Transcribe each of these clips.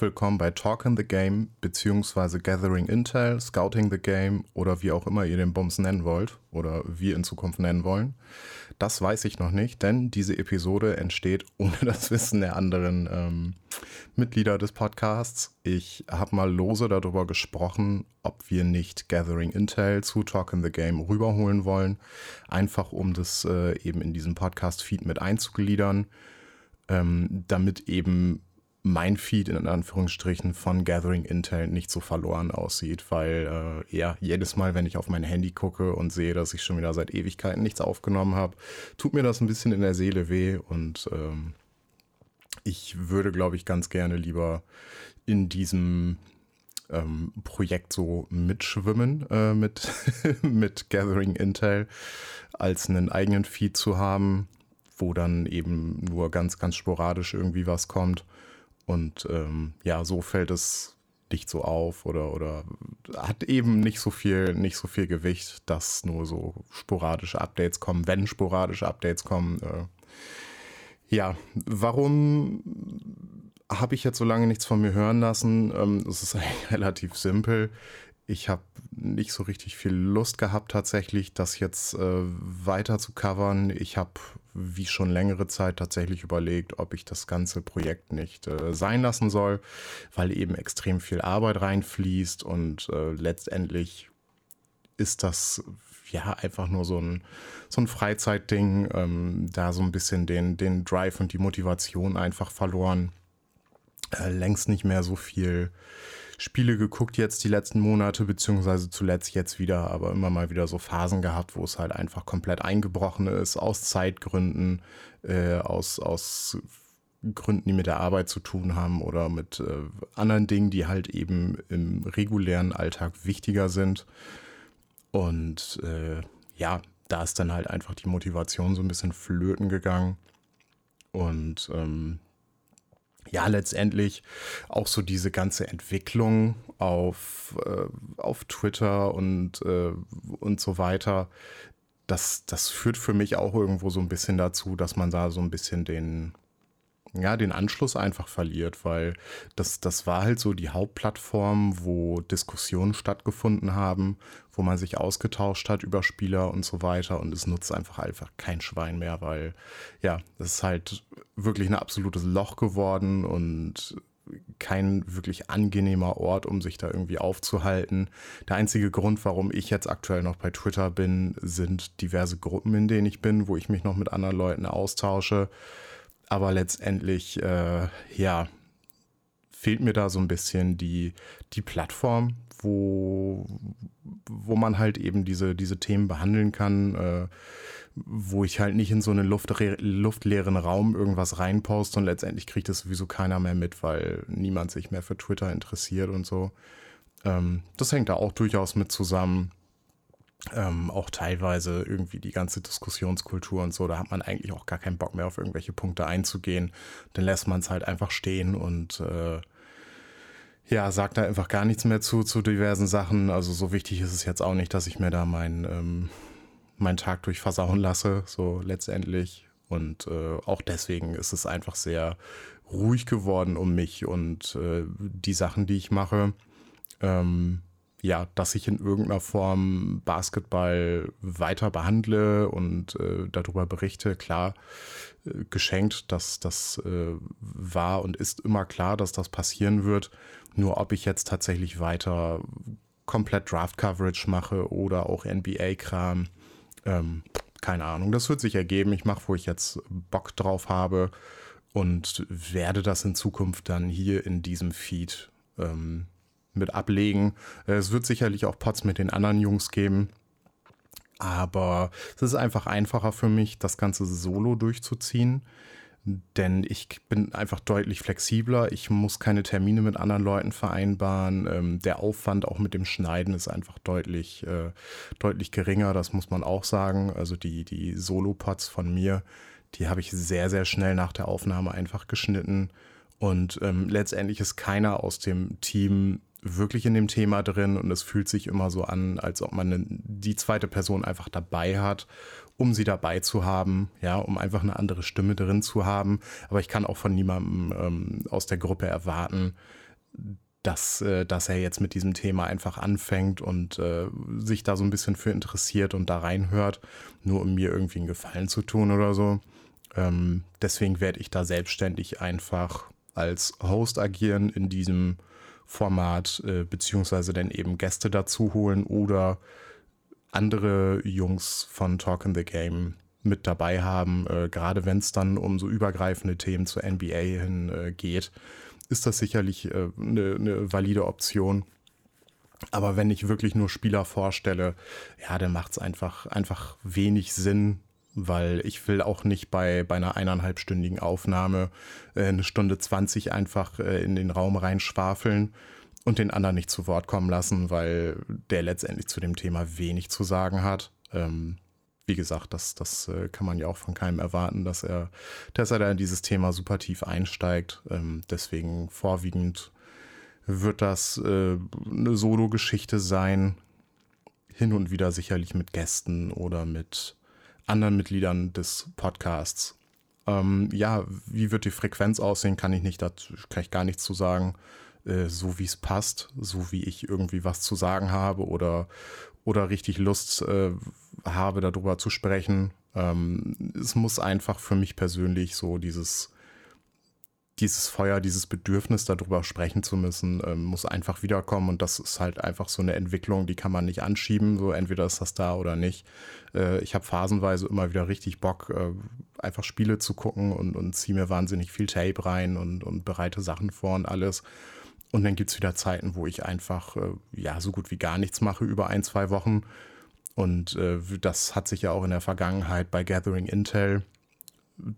Willkommen bei Talk in the Game beziehungsweise Gathering Intel, Scouting the Game oder wie auch immer ihr den Bums nennen wollt oder wir in Zukunft nennen wollen. Das weiß ich noch nicht, denn diese Episode entsteht ohne das Wissen der anderen ähm, Mitglieder des Podcasts. Ich habe mal lose darüber gesprochen, ob wir nicht Gathering Intel zu Talk in the Game rüberholen wollen, einfach um das äh, eben in diesem Podcast-Feed mit einzugliedern, ähm, damit eben mein Feed in Anführungsstrichen von Gathering Intel nicht so verloren aussieht, weil äh, ja, jedes Mal, wenn ich auf mein Handy gucke und sehe, dass ich schon wieder seit Ewigkeiten nichts aufgenommen habe, tut mir das ein bisschen in der Seele weh und ähm, ich würde, glaube ich, ganz gerne lieber in diesem ähm, Projekt so mitschwimmen äh, mit, mit Gathering Intel, als einen eigenen Feed zu haben, wo dann eben nur ganz, ganz sporadisch irgendwie was kommt. Und ähm, ja, so fällt es nicht so auf oder, oder hat eben nicht so viel, nicht so viel Gewicht, dass nur so sporadische Updates kommen, wenn sporadische Updates kommen. Äh, ja, warum habe ich jetzt so lange nichts von mir hören lassen? Ähm, es ist eigentlich relativ simpel. Ich habe nicht so richtig viel Lust gehabt, tatsächlich das jetzt äh, weiter zu covern. Ich habe, wie schon längere Zeit, tatsächlich überlegt, ob ich das ganze Projekt nicht äh, sein lassen soll, weil eben extrem viel Arbeit reinfließt und äh, letztendlich ist das ja einfach nur so ein, so ein Freizeitding, ähm, da so ein bisschen den, den Drive und die Motivation einfach verloren. Äh, längst nicht mehr so viel Spiele geguckt jetzt die letzten Monate, beziehungsweise zuletzt jetzt wieder, aber immer mal wieder so Phasen gehabt, wo es halt einfach komplett eingebrochen ist, aus Zeitgründen, äh, aus, aus Gründen, die mit der Arbeit zu tun haben oder mit äh, anderen Dingen, die halt eben im regulären Alltag wichtiger sind. Und äh, ja, da ist dann halt einfach die Motivation so ein bisschen flöten gegangen. Und ähm, ja, letztendlich auch so diese ganze Entwicklung auf, äh, auf Twitter und, äh, und so weiter, das, das führt für mich auch irgendwo so ein bisschen dazu, dass man da so ein bisschen den, ja, den Anschluss einfach verliert, weil das, das war halt so die Hauptplattform, wo Diskussionen stattgefunden haben, wo man sich ausgetauscht hat über Spieler und so weiter und es nutzt einfach einfach kein Schwein mehr, weil ja, das ist halt wirklich ein absolutes Loch geworden und kein wirklich angenehmer Ort, um sich da irgendwie aufzuhalten. Der einzige Grund, warum ich jetzt aktuell noch bei Twitter bin, sind diverse Gruppen, in denen ich bin, wo ich mich noch mit anderen Leuten austausche aber letztendlich, äh, ja, fehlt mir da so ein bisschen die, die Plattform, wo, wo man halt eben diese, diese Themen behandeln kann, äh, wo ich halt nicht in so einen luftleeren Raum irgendwas reinposte und letztendlich kriegt das sowieso keiner mehr mit, weil niemand sich mehr für Twitter interessiert und so. Ähm, das hängt da auch durchaus mit zusammen ähm, auch teilweise irgendwie die ganze Diskussionskultur und so, da hat man eigentlich auch gar keinen Bock mehr auf irgendwelche Punkte einzugehen. Dann lässt man es halt einfach stehen und äh, ja, sagt da einfach gar nichts mehr zu, zu diversen Sachen. Also so wichtig ist es jetzt auch nicht, dass ich mir da meinen ähm, mein Tag durch versauen lasse, so letztendlich. Und äh, auch deswegen ist es einfach sehr ruhig geworden um mich und äh, die Sachen, die ich mache. Ähm, ja, dass ich in irgendeiner Form Basketball weiter behandle und äh, darüber berichte, klar, äh, geschenkt, dass das äh, war und ist immer klar, dass das passieren wird. Nur ob ich jetzt tatsächlich weiter komplett Draft-Coverage mache oder auch NBA-Kram, ähm, keine Ahnung. Das wird sich ergeben. Ich mache, wo ich jetzt Bock drauf habe und werde das in Zukunft dann hier in diesem Feed ähm, mit ablegen. Äh, es wird sicherlich auch Pots mit den anderen Jungs geben. Aber es ist einfach einfacher für mich, das Ganze solo durchzuziehen. Denn ich bin einfach deutlich flexibler. Ich muss keine Termine mit anderen Leuten vereinbaren. Ähm, der Aufwand auch mit dem Schneiden ist einfach deutlich, äh, deutlich geringer. Das muss man auch sagen. Also die, die Solo-Pots von mir, die habe ich sehr, sehr schnell nach der Aufnahme einfach geschnitten. Und ähm, letztendlich ist keiner aus dem Team wirklich in dem Thema drin und es fühlt sich immer so an, als ob man die zweite Person einfach dabei hat, um sie dabei zu haben, ja, um einfach eine andere Stimme drin zu haben. Aber ich kann auch von niemandem ähm, aus der Gruppe erwarten, dass, äh, dass er jetzt mit diesem Thema einfach anfängt und äh, sich da so ein bisschen für interessiert und da reinhört, nur um mir irgendwie einen Gefallen zu tun oder so. Ähm, deswegen werde ich da selbstständig einfach als Host agieren in diesem Format, äh, beziehungsweise dann eben Gäste dazu holen oder andere Jungs von Talk in the Game mit dabei haben, äh, gerade wenn es dann um so übergreifende Themen zur NBA hin äh, geht, ist das sicherlich eine äh, ne valide Option. Aber wenn ich wirklich nur Spieler vorstelle, ja, dann macht es einfach, einfach wenig Sinn, weil ich will auch nicht bei, bei einer eineinhalbstündigen Aufnahme äh, eine Stunde 20 einfach äh, in den Raum reinschwafeln und den anderen nicht zu Wort kommen lassen, weil der letztendlich zu dem Thema wenig zu sagen hat. Ähm, wie gesagt, das, das äh, kann man ja auch von keinem erwarten, dass er, dass er da in dieses Thema super tief einsteigt. Ähm, deswegen vorwiegend wird das äh, eine Solo-Geschichte sein. Hin und wieder sicherlich mit Gästen oder mit anderen Mitgliedern des Podcasts. Ähm, ja, wie wird die Frequenz aussehen, kann ich nicht, dazu kann ich gar nichts zu sagen. Äh, so wie es passt, so wie ich irgendwie was zu sagen habe oder, oder richtig Lust äh, habe, darüber zu sprechen. Ähm, es muss einfach für mich persönlich so dieses dieses Feuer, dieses Bedürfnis, darüber sprechen zu müssen, ähm, muss einfach wiederkommen. Und das ist halt einfach so eine Entwicklung, die kann man nicht anschieben. So entweder ist das da oder nicht. Äh, ich habe phasenweise immer wieder richtig Bock, äh, einfach Spiele zu gucken und, und ziehe mir wahnsinnig viel Tape rein und, und bereite Sachen vor und alles. Und dann gibt es wieder Zeiten, wo ich einfach äh, ja so gut wie gar nichts mache über ein, zwei Wochen. Und äh, das hat sich ja auch in der Vergangenheit bei Gathering Intel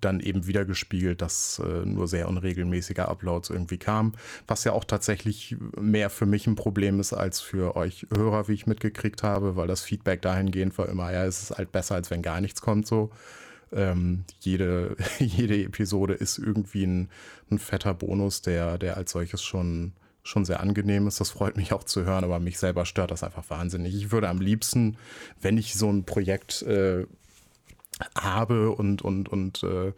dann eben wieder gespiegelt, dass äh, nur sehr unregelmäßiger Uploads irgendwie kam, was ja auch tatsächlich mehr für mich ein Problem ist als für euch Hörer, wie ich mitgekriegt habe, weil das Feedback dahingehend war immer, ja, es ist halt besser, als wenn gar nichts kommt so. Ähm, jede, jede Episode ist irgendwie ein, ein fetter Bonus, der, der als solches schon, schon sehr angenehm ist. Das freut mich auch zu hören, aber mich selber stört das einfach wahnsinnig. Ich würde am liebsten, wenn ich so ein Projekt äh, habe und, und, und äh,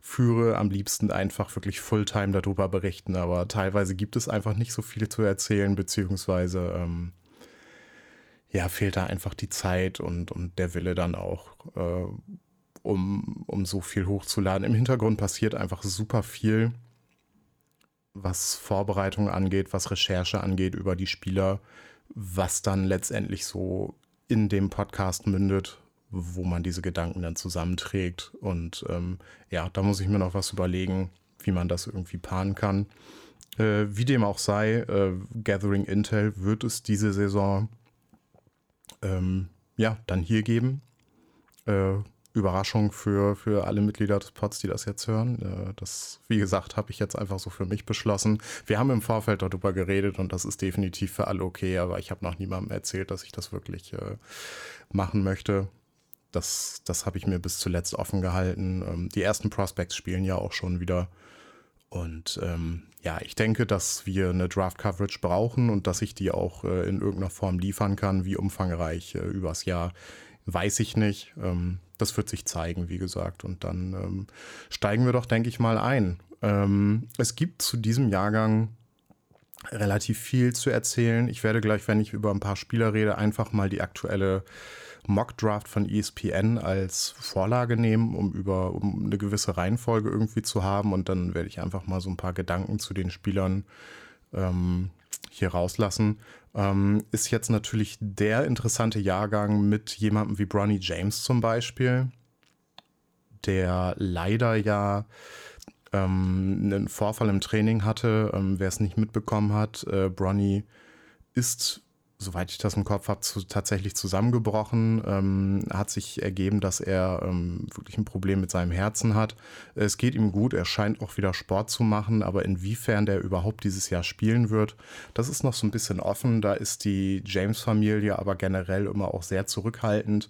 führe, am liebsten einfach wirklich Fulltime darüber berichten. Aber teilweise gibt es einfach nicht so viel zu erzählen, beziehungsweise ähm, ja, fehlt da einfach die Zeit und, und der Wille dann auch, äh, um, um so viel hochzuladen. Im Hintergrund passiert einfach super viel, was Vorbereitung angeht, was Recherche angeht über die Spieler, was dann letztendlich so in dem Podcast mündet wo man diese Gedanken dann zusammenträgt. Und ähm, ja, da muss ich mir noch was überlegen, wie man das irgendwie paaren kann. Äh, wie dem auch sei, äh, Gathering Intel wird es diese Saison ähm, ja dann hier geben. Äh, Überraschung für, für alle Mitglieder des Pods, die das jetzt hören. Äh, das, wie gesagt, habe ich jetzt einfach so für mich beschlossen. Wir haben im Vorfeld darüber geredet und das ist definitiv für alle okay, aber ich habe noch niemandem erzählt, dass ich das wirklich äh, machen möchte das, das habe ich mir bis zuletzt offen gehalten. Ähm, die ersten Prospects spielen ja auch schon wieder. Und ähm, ja, ich denke, dass wir eine Draft-Coverage brauchen und dass ich die auch äh, in irgendeiner Form liefern kann. Wie umfangreich äh, übers Jahr, weiß ich nicht. Ähm, das wird sich zeigen, wie gesagt. Und dann ähm, steigen wir doch, denke ich mal, ein. Ähm, es gibt zu diesem Jahrgang relativ viel zu erzählen. Ich werde gleich, wenn ich über ein paar Spieler rede, einfach mal die aktuelle Mockdraft von ESPN als Vorlage nehmen, um über um eine gewisse Reihenfolge irgendwie zu haben. Und dann werde ich einfach mal so ein paar Gedanken zu den Spielern ähm, hier rauslassen. Ähm, ist jetzt natürlich der interessante Jahrgang mit jemandem wie Bronny James zum Beispiel, der leider ja ähm, einen Vorfall im Training hatte. Ähm, wer es nicht mitbekommen hat, äh, Bronny ist soweit ich das im Kopf habe, zu, tatsächlich zusammengebrochen. Ähm, hat sich ergeben, dass er ähm, wirklich ein Problem mit seinem Herzen hat. Es geht ihm gut, er scheint auch wieder Sport zu machen, aber inwiefern der überhaupt dieses Jahr spielen wird, das ist noch so ein bisschen offen. Da ist die James-Familie aber generell immer auch sehr zurückhaltend.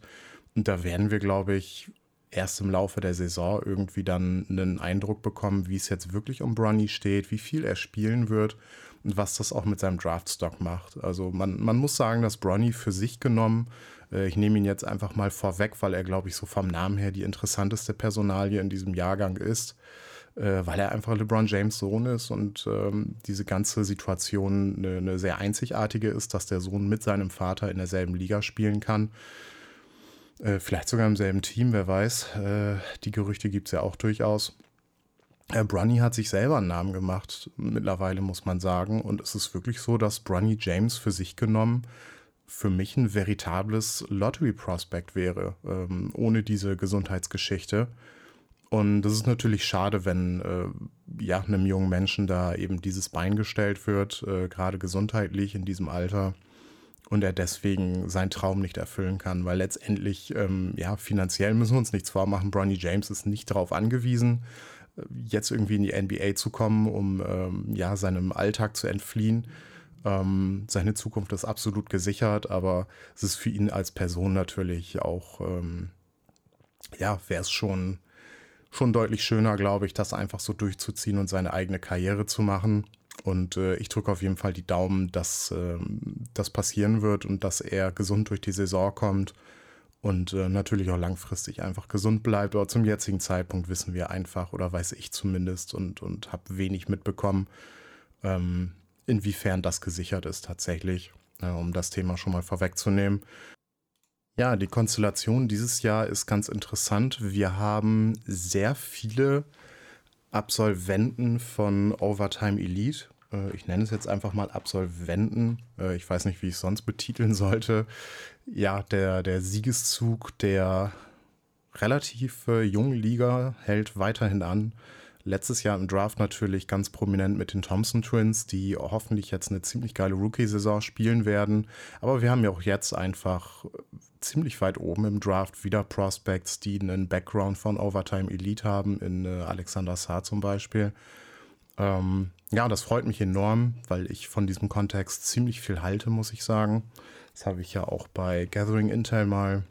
Und da werden wir, glaube ich, erst im Laufe der Saison irgendwie dann einen Eindruck bekommen, wie es jetzt wirklich um Bronny steht, wie viel er spielen wird was das auch mit seinem Draftstock macht. Also man, man muss sagen, dass Bronny für sich genommen, äh, ich nehme ihn jetzt einfach mal vorweg, weil er, glaube ich, so vom Namen her die interessanteste Personalie in diesem Jahrgang ist, äh, weil er einfach LeBron James Sohn ist und ähm, diese ganze Situation eine, eine sehr einzigartige ist, dass der Sohn mit seinem Vater in derselben Liga spielen kann. Äh, vielleicht sogar im selben Team, wer weiß. Äh, die Gerüchte gibt es ja auch durchaus. Äh, Brunny hat sich selber einen Namen gemacht, mittlerweile muss man sagen. Und es ist wirklich so, dass Brunny James für sich genommen für mich ein veritables Lottery-Prospect wäre, ähm, ohne diese Gesundheitsgeschichte. Und das ist natürlich schade, wenn äh, ja, einem jungen Menschen da eben dieses Bein gestellt wird, äh, gerade gesundheitlich in diesem Alter und er deswegen seinen Traum nicht erfüllen kann, weil letztendlich, ähm, ja, finanziell müssen wir uns nichts vormachen. Bronny James ist nicht darauf angewiesen, jetzt irgendwie in die NBA zu kommen, um ähm, ja, seinem Alltag zu entfliehen. Ähm, seine Zukunft ist absolut gesichert, aber es ist für ihn als Person natürlich auch, ähm, ja, wäre es schon, schon deutlich schöner, glaube ich, das einfach so durchzuziehen und seine eigene Karriere zu machen. Und äh, ich drücke auf jeden Fall die Daumen, dass äh, das passieren wird und dass er gesund durch die Saison kommt und äh, natürlich auch langfristig einfach gesund bleibt. Aber zum jetzigen Zeitpunkt wissen wir einfach, oder weiß ich zumindest, und, und habe wenig mitbekommen, ähm, inwiefern das gesichert ist tatsächlich, äh, um das Thema schon mal vorwegzunehmen. Ja, die Konstellation dieses Jahr ist ganz interessant. Wir haben sehr viele Absolventen von Overtime Elite. Äh, ich nenne es jetzt einfach mal Absolventen. Äh, ich weiß nicht, wie ich es sonst betiteln sollte. Ja, der, der Siegeszug der relativ äh, jungen Liga hält weiterhin an. Letztes Jahr im Draft natürlich ganz prominent mit den Thompson Twins, die hoffentlich jetzt eine ziemlich geile Rookie-Saison spielen werden. Aber wir haben ja auch jetzt einfach ziemlich weit oben im Draft wieder Prospects, die einen Background von Overtime Elite haben, in äh, Alexander Saar zum Beispiel. Ähm, ja, das freut mich enorm, weil ich von diesem Kontext ziemlich viel halte, muss ich sagen. Das habe ich ja auch bei Gathering Intel mal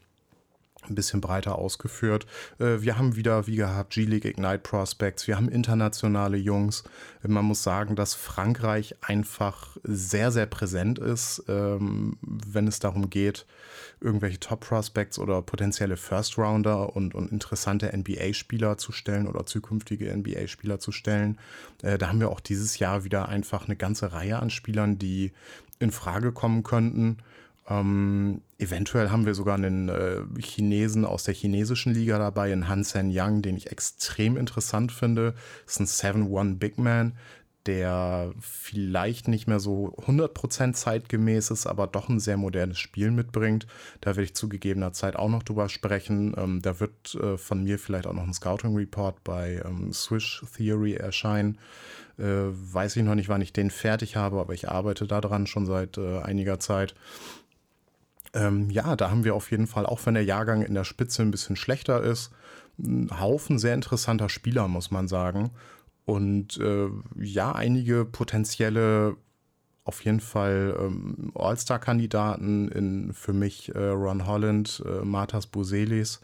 ein bisschen breiter ausgeführt. Äh, wir haben wieder, wie gehabt, G-League Ignite Prospects, wir haben internationale Jungs. Man muss sagen, dass Frankreich einfach sehr, sehr präsent ist, ähm, wenn es darum geht, irgendwelche Top-Prospects oder potenzielle First-Rounder und, und interessante NBA-Spieler zu stellen oder zukünftige NBA-Spieler zu stellen. Äh, da haben wir auch dieses Jahr wieder einfach eine ganze Reihe an Spielern, die in Frage kommen könnten. Ähm, eventuell haben wir sogar einen äh, Chinesen aus der chinesischen Liga dabei, einen Han Sen Yang, den ich extrem interessant finde. Das ist ein 7-1 Big Man, der vielleicht nicht mehr so 100% zeitgemäß ist, aber doch ein sehr modernes Spiel mitbringt. Da werde ich zu gegebener Zeit auch noch drüber sprechen. Ähm, da wird äh, von mir vielleicht auch noch ein Scouting Report bei ähm, Swish Theory erscheinen. Äh, weiß ich noch nicht, wann ich den fertig habe, aber ich arbeite daran schon seit äh, einiger Zeit. Ähm, ja, da haben wir auf jeden Fall, auch wenn der Jahrgang in der Spitze ein bisschen schlechter ist, einen Haufen sehr interessanter Spieler, muss man sagen. Und äh, ja, einige potenzielle, auf jeden Fall ähm, All-Star-Kandidaten für mich äh, Ron Holland, äh, Martas Buselis,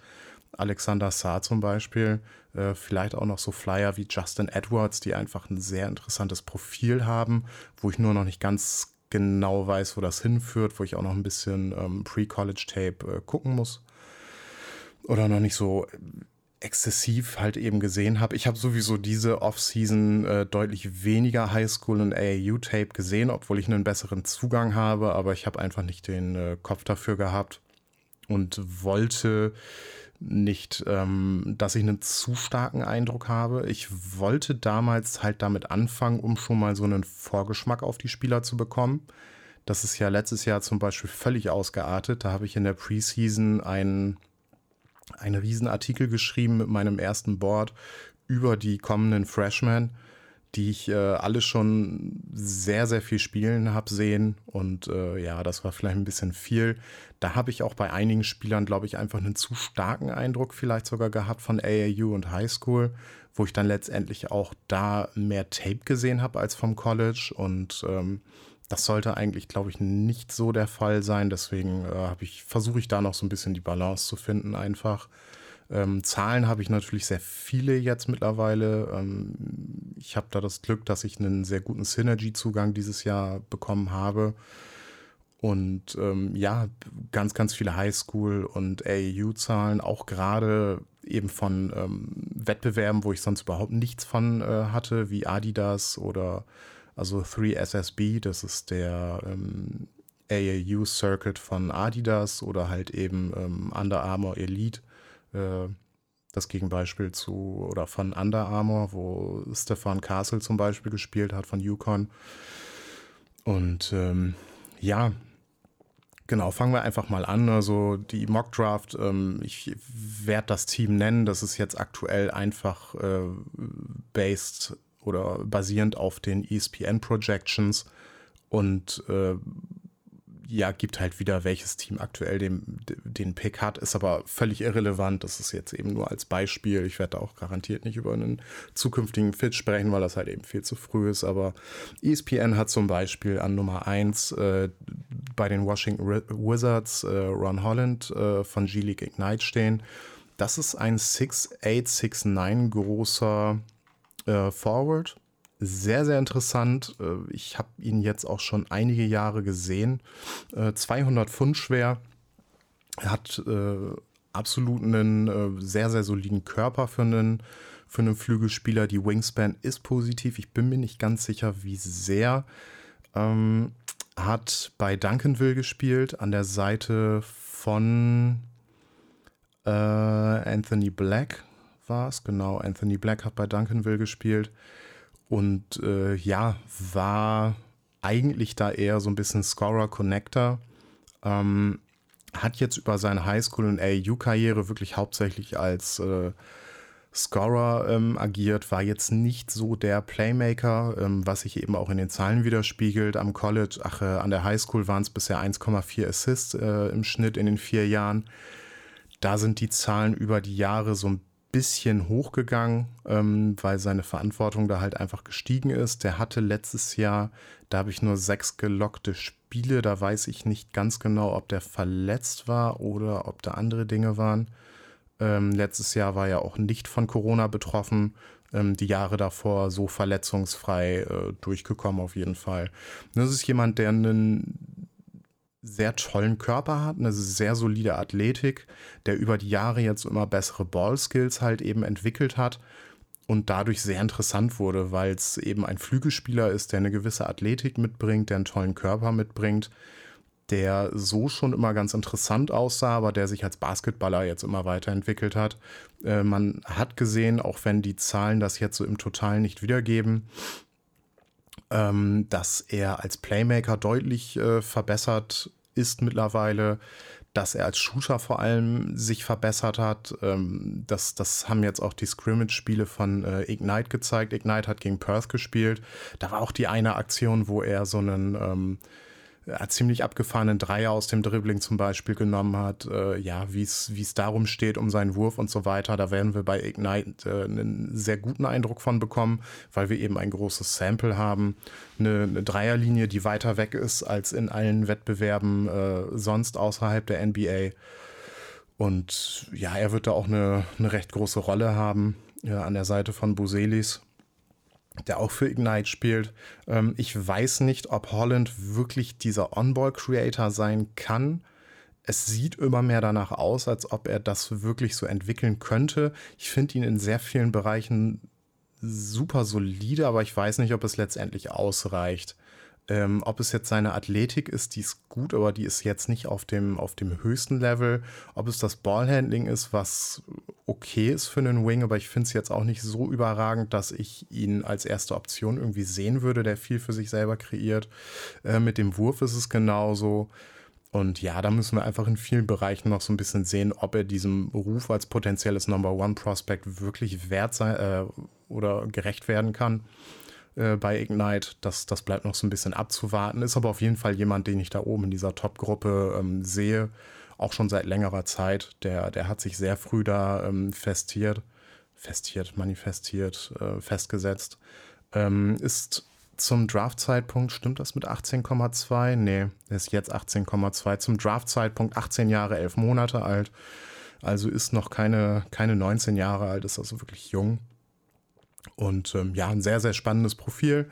Alexander Saar zum Beispiel, äh, vielleicht auch noch so Flyer wie Justin Edwards, die einfach ein sehr interessantes Profil haben, wo ich nur noch nicht ganz genau weiß, wo das hinführt, wo ich auch noch ein bisschen ähm, Pre-College-Tape äh, gucken muss. Oder noch nicht so exzessiv halt eben gesehen habe. Ich habe sowieso diese Off-Season äh, deutlich weniger Highschool und AAU-Tape gesehen, obwohl ich einen besseren Zugang habe, aber ich habe einfach nicht den äh, Kopf dafür gehabt und wollte nicht, ähm, dass ich einen zu starken Eindruck habe. Ich wollte damals halt damit anfangen, um schon mal so einen Vorgeschmack auf die Spieler zu bekommen. Das ist ja letztes Jahr zum Beispiel völlig ausgeartet. Da habe ich in der Preseason einen, einen Riesenartikel geschrieben mit meinem ersten Board über die kommenden Freshmen die ich äh, alle schon sehr, sehr viel spielen habe sehen. Und äh, ja, das war vielleicht ein bisschen viel. Da habe ich auch bei einigen Spielern, glaube ich, einfach einen zu starken Eindruck vielleicht sogar gehabt von AAU und Highschool, wo ich dann letztendlich auch da mehr Tape gesehen habe als vom College. Und ähm, das sollte eigentlich, glaube ich, nicht so der Fall sein. Deswegen äh, ich, versuche ich da noch so ein bisschen die Balance zu finden einfach. Ähm, Zahlen habe ich natürlich sehr viele jetzt mittlerweile. Ähm, ich habe da das Glück, dass ich einen sehr guten Synergy-Zugang dieses Jahr bekommen habe. Und ähm, ja, ganz, ganz viele Highschool- und AAU-Zahlen, auch gerade eben von ähm, Wettbewerben, wo ich sonst überhaupt nichts von äh, hatte, wie Adidas oder also 3SSB, das ist der ähm, AAU Circuit von Adidas oder halt eben ähm, Under Armour Elite, äh, das Gegenbeispiel zu oder von Under Armour, wo Stefan Castle zum Beispiel gespielt hat von Yukon. Und ähm, ja, Genau, fangen wir einfach mal an. Also die Mock Draft, ähm, ich werde das Team nennen. Das ist jetzt aktuell einfach äh, based oder basierend auf den ESPN Projections und äh, ja, gibt halt wieder, welches Team aktuell den, den Pick hat, ist aber völlig irrelevant. Das ist jetzt eben nur als Beispiel. Ich werde auch garantiert nicht über einen zukünftigen Fit sprechen, weil das halt eben viel zu früh ist. Aber ESPN hat zum Beispiel an Nummer 1 äh, bei den Washington Wizards äh, Ron Holland äh, von G-League Ignite stehen. Das ist ein 6'8, 6'9 großer äh, Forward sehr, sehr interessant. Äh, ich habe ihn jetzt auch schon einige Jahre gesehen. 200 äh, Pfund schwer. Er hat äh, absolut einen äh, sehr, sehr soliden Körper für einen, für einen Flügelspieler. Die Wingspan ist positiv. Ich bin mir nicht ganz sicher, wie sehr. Ähm, hat bei Duncanville gespielt, an der Seite von äh, Anthony Black war es. Genau, Anthony Black hat bei Duncanville gespielt. Und äh, ja, war eigentlich da eher so ein bisschen Scorer-Connector. Ähm, hat jetzt über seine Highschool- und AAU-Karriere wirklich hauptsächlich als äh, Scorer ähm, agiert, war jetzt nicht so der Playmaker, ähm, was sich eben auch in den Zahlen widerspiegelt. Am College, ach, äh, an der Highschool waren es bisher 1,4 Assists äh, im Schnitt in den vier Jahren. Da sind die Zahlen über die Jahre so ein bisschen hochgegangen, ähm, weil seine Verantwortung da halt einfach gestiegen ist. Der hatte letztes Jahr, da habe ich nur sechs gelockte Spiele, da weiß ich nicht ganz genau, ob der verletzt war oder ob da andere Dinge waren. Ähm, letztes Jahr war er auch nicht von Corona betroffen. Ähm, die Jahre davor so verletzungsfrei äh, durchgekommen auf jeden Fall. Das ist jemand, der einen sehr tollen Körper hat, eine sehr solide Athletik, der über die Jahre jetzt immer bessere Ballskills halt eben entwickelt hat und dadurch sehr interessant wurde, weil es eben ein Flügelspieler ist, der eine gewisse Athletik mitbringt, der einen tollen Körper mitbringt, der so schon immer ganz interessant aussah, aber der sich als Basketballer jetzt immer weiterentwickelt hat. Äh, man hat gesehen, auch wenn die Zahlen das jetzt so im Total nicht wiedergeben, ähm, dass er als Playmaker deutlich äh, verbessert ist mittlerweile, dass er als Shooter vor allem sich verbessert hat. Ähm, das, das haben jetzt auch die Scrimmage-Spiele von äh, Ignite gezeigt. Ignite hat gegen Perth gespielt. Da war auch die eine Aktion, wo er so einen ähm, äh, ziemlich abgefahrenen Dreier aus dem Dribbling zum Beispiel genommen hat. Äh, ja, wie es darum steht, um seinen Wurf und so weiter. Da werden wir bei Ignite äh, einen sehr guten Eindruck von bekommen, weil wir eben ein großes Sample haben. Eine, eine Dreierlinie, die weiter weg ist als in allen Wettbewerben äh, sonst außerhalb der NBA. Und ja, er wird da auch eine, eine recht große Rolle haben ja, an der Seite von Buselis der auch für Ignite spielt. Ähm, ich weiß nicht, ob Holland wirklich dieser On-Ball-Creator sein kann. Es sieht immer mehr danach aus, als ob er das wirklich so entwickeln könnte. Ich finde ihn in sehr vielen Bereichen super solide, aber ich weiß nicht, ob es letztendlich ausreicht. Ähm, ob es jetzt seine Athletik ist, die ist gut, aber die ist jetzt nicht auf dem, auf dem höchsten Level. Ob es das Ballhandling ist, was okay ist für einen Wing, aber ich finde es jetzt auch nicht so überragend, dass ich ihn als erste Option irgendwie sehen würde, der viel für sich selber kreiert. Äh, mit dem Wurf ist es genauso. Und ja, da müssen wir einfach in vielen Bereichen noch so ein bisschen sehen, ob er diesem Ruf als potenzielles Number One Prospect wirklich wert sein äh, oder gerecht werden kann. Äh, bei Ignite. Das, das bleibt noch so ein bisschen abzuwarten. Ist aber auf jeden Fall jemand, den ich da oben in dieser Top-Gruppe ähm, sehe. Auch schon seit längerer Zeit. Der, der hat sich sehr früh da ähm, festiert, festiert, manifestiert, äh, festgesetzt. Ähm, ist zum Draft-Zeitpunkt, stimmt das mit 18,2? Nee, ist jetzt 18,2. Zum Draft-Zeitpunkt 18 Jahre, 11 Monate alt. Also ist noch keine, keine 19 Jahre alt, ist also wirklich jung. Und ähm, ja, ein sehr, sehr spannendes Profil.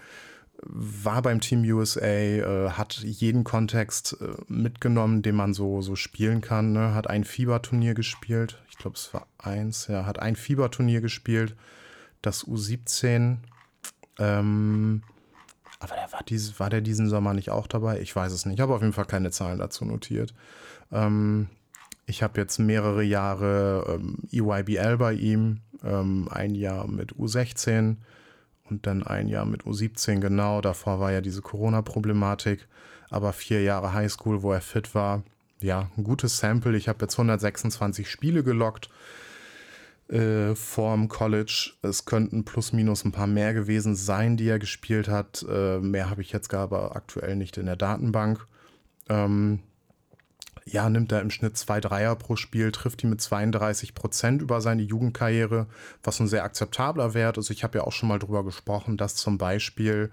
War beim Team USA, äh, hat jeden Kontext äh, mitgenommen, den man so, so spielen kann. Ne? Hat ein Fieberturnier gespielt. Ich glaube, es war eins. Ja, hat ein Fieberturnier gespielt. Das U17. Ähm, aber der war, dieses, war der diesen Sommer nicht auch dabei? Ich weiß es nicht. Ich habe auf jeden Fall keine Zahlen dazu notiert. Ähm, ich habe jetzt mehrere Jahre ähm, EYBL bei ihm, ähm, ein Jahr mit U16 und dann ein Jahr mit U17 genau. Davor war ja diese Corona-Problematik, aber vier Jahre Highschool, wo er fit war. Ja, ein gutes Sample. Ich habe jetzt 126 Spiele gelockt äh, vorm College. Es könnten plus minus ein paar mehr gewesen sein, die er gespielt hat. Äh, mehr habe ich jetzt gar aber aktuell nicht in der Datenbank. Ähm, ja, nimmt er im Schnitt zwei Dreier pro Spiel, trifft die mit 32 Prozent über seine Jugendkarriere, was ein sehr akzeptabler Wert ist. Ich habe ja auch schon mal drüber gesprochen, dass zum Beispiel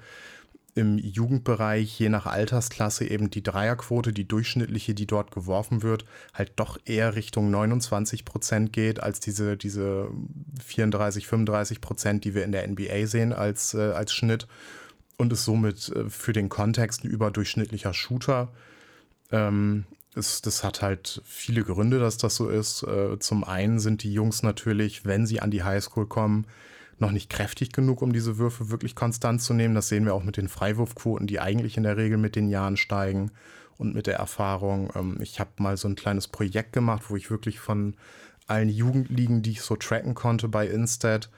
im Jugendbereich je nach Altersklasse eben die Dreierquote, die durchschnittliche, die dort geworfen wird, halt doch eher Richtung 29 Prozent geht, als diese, diese 34, 35 Prozent, die wir in der NBA sehen als, äh, als Schnitt. Und ist somit äh, für den Kontext ein überdurchschnittlicher Shooter. Ähm, es, das hat halt viele Gründe, dass das so ist. Äh, zum einen sind die Jungs natürlich, wenn sie an die Highschool kommen, noch nicht kräftig genug, um diese Würfe wirklich konstant zu nehmen. Das sehen wir auch mit den Freiwurfquoten, die eigentlich in der Regel mit den Jahren steigen und mit der Erfahrung. Ähm, ich habe mal so ein kleines Projekt gemacht, wo ich wirklich von allen Jugendligen, die ich so tracken konnte bei Instead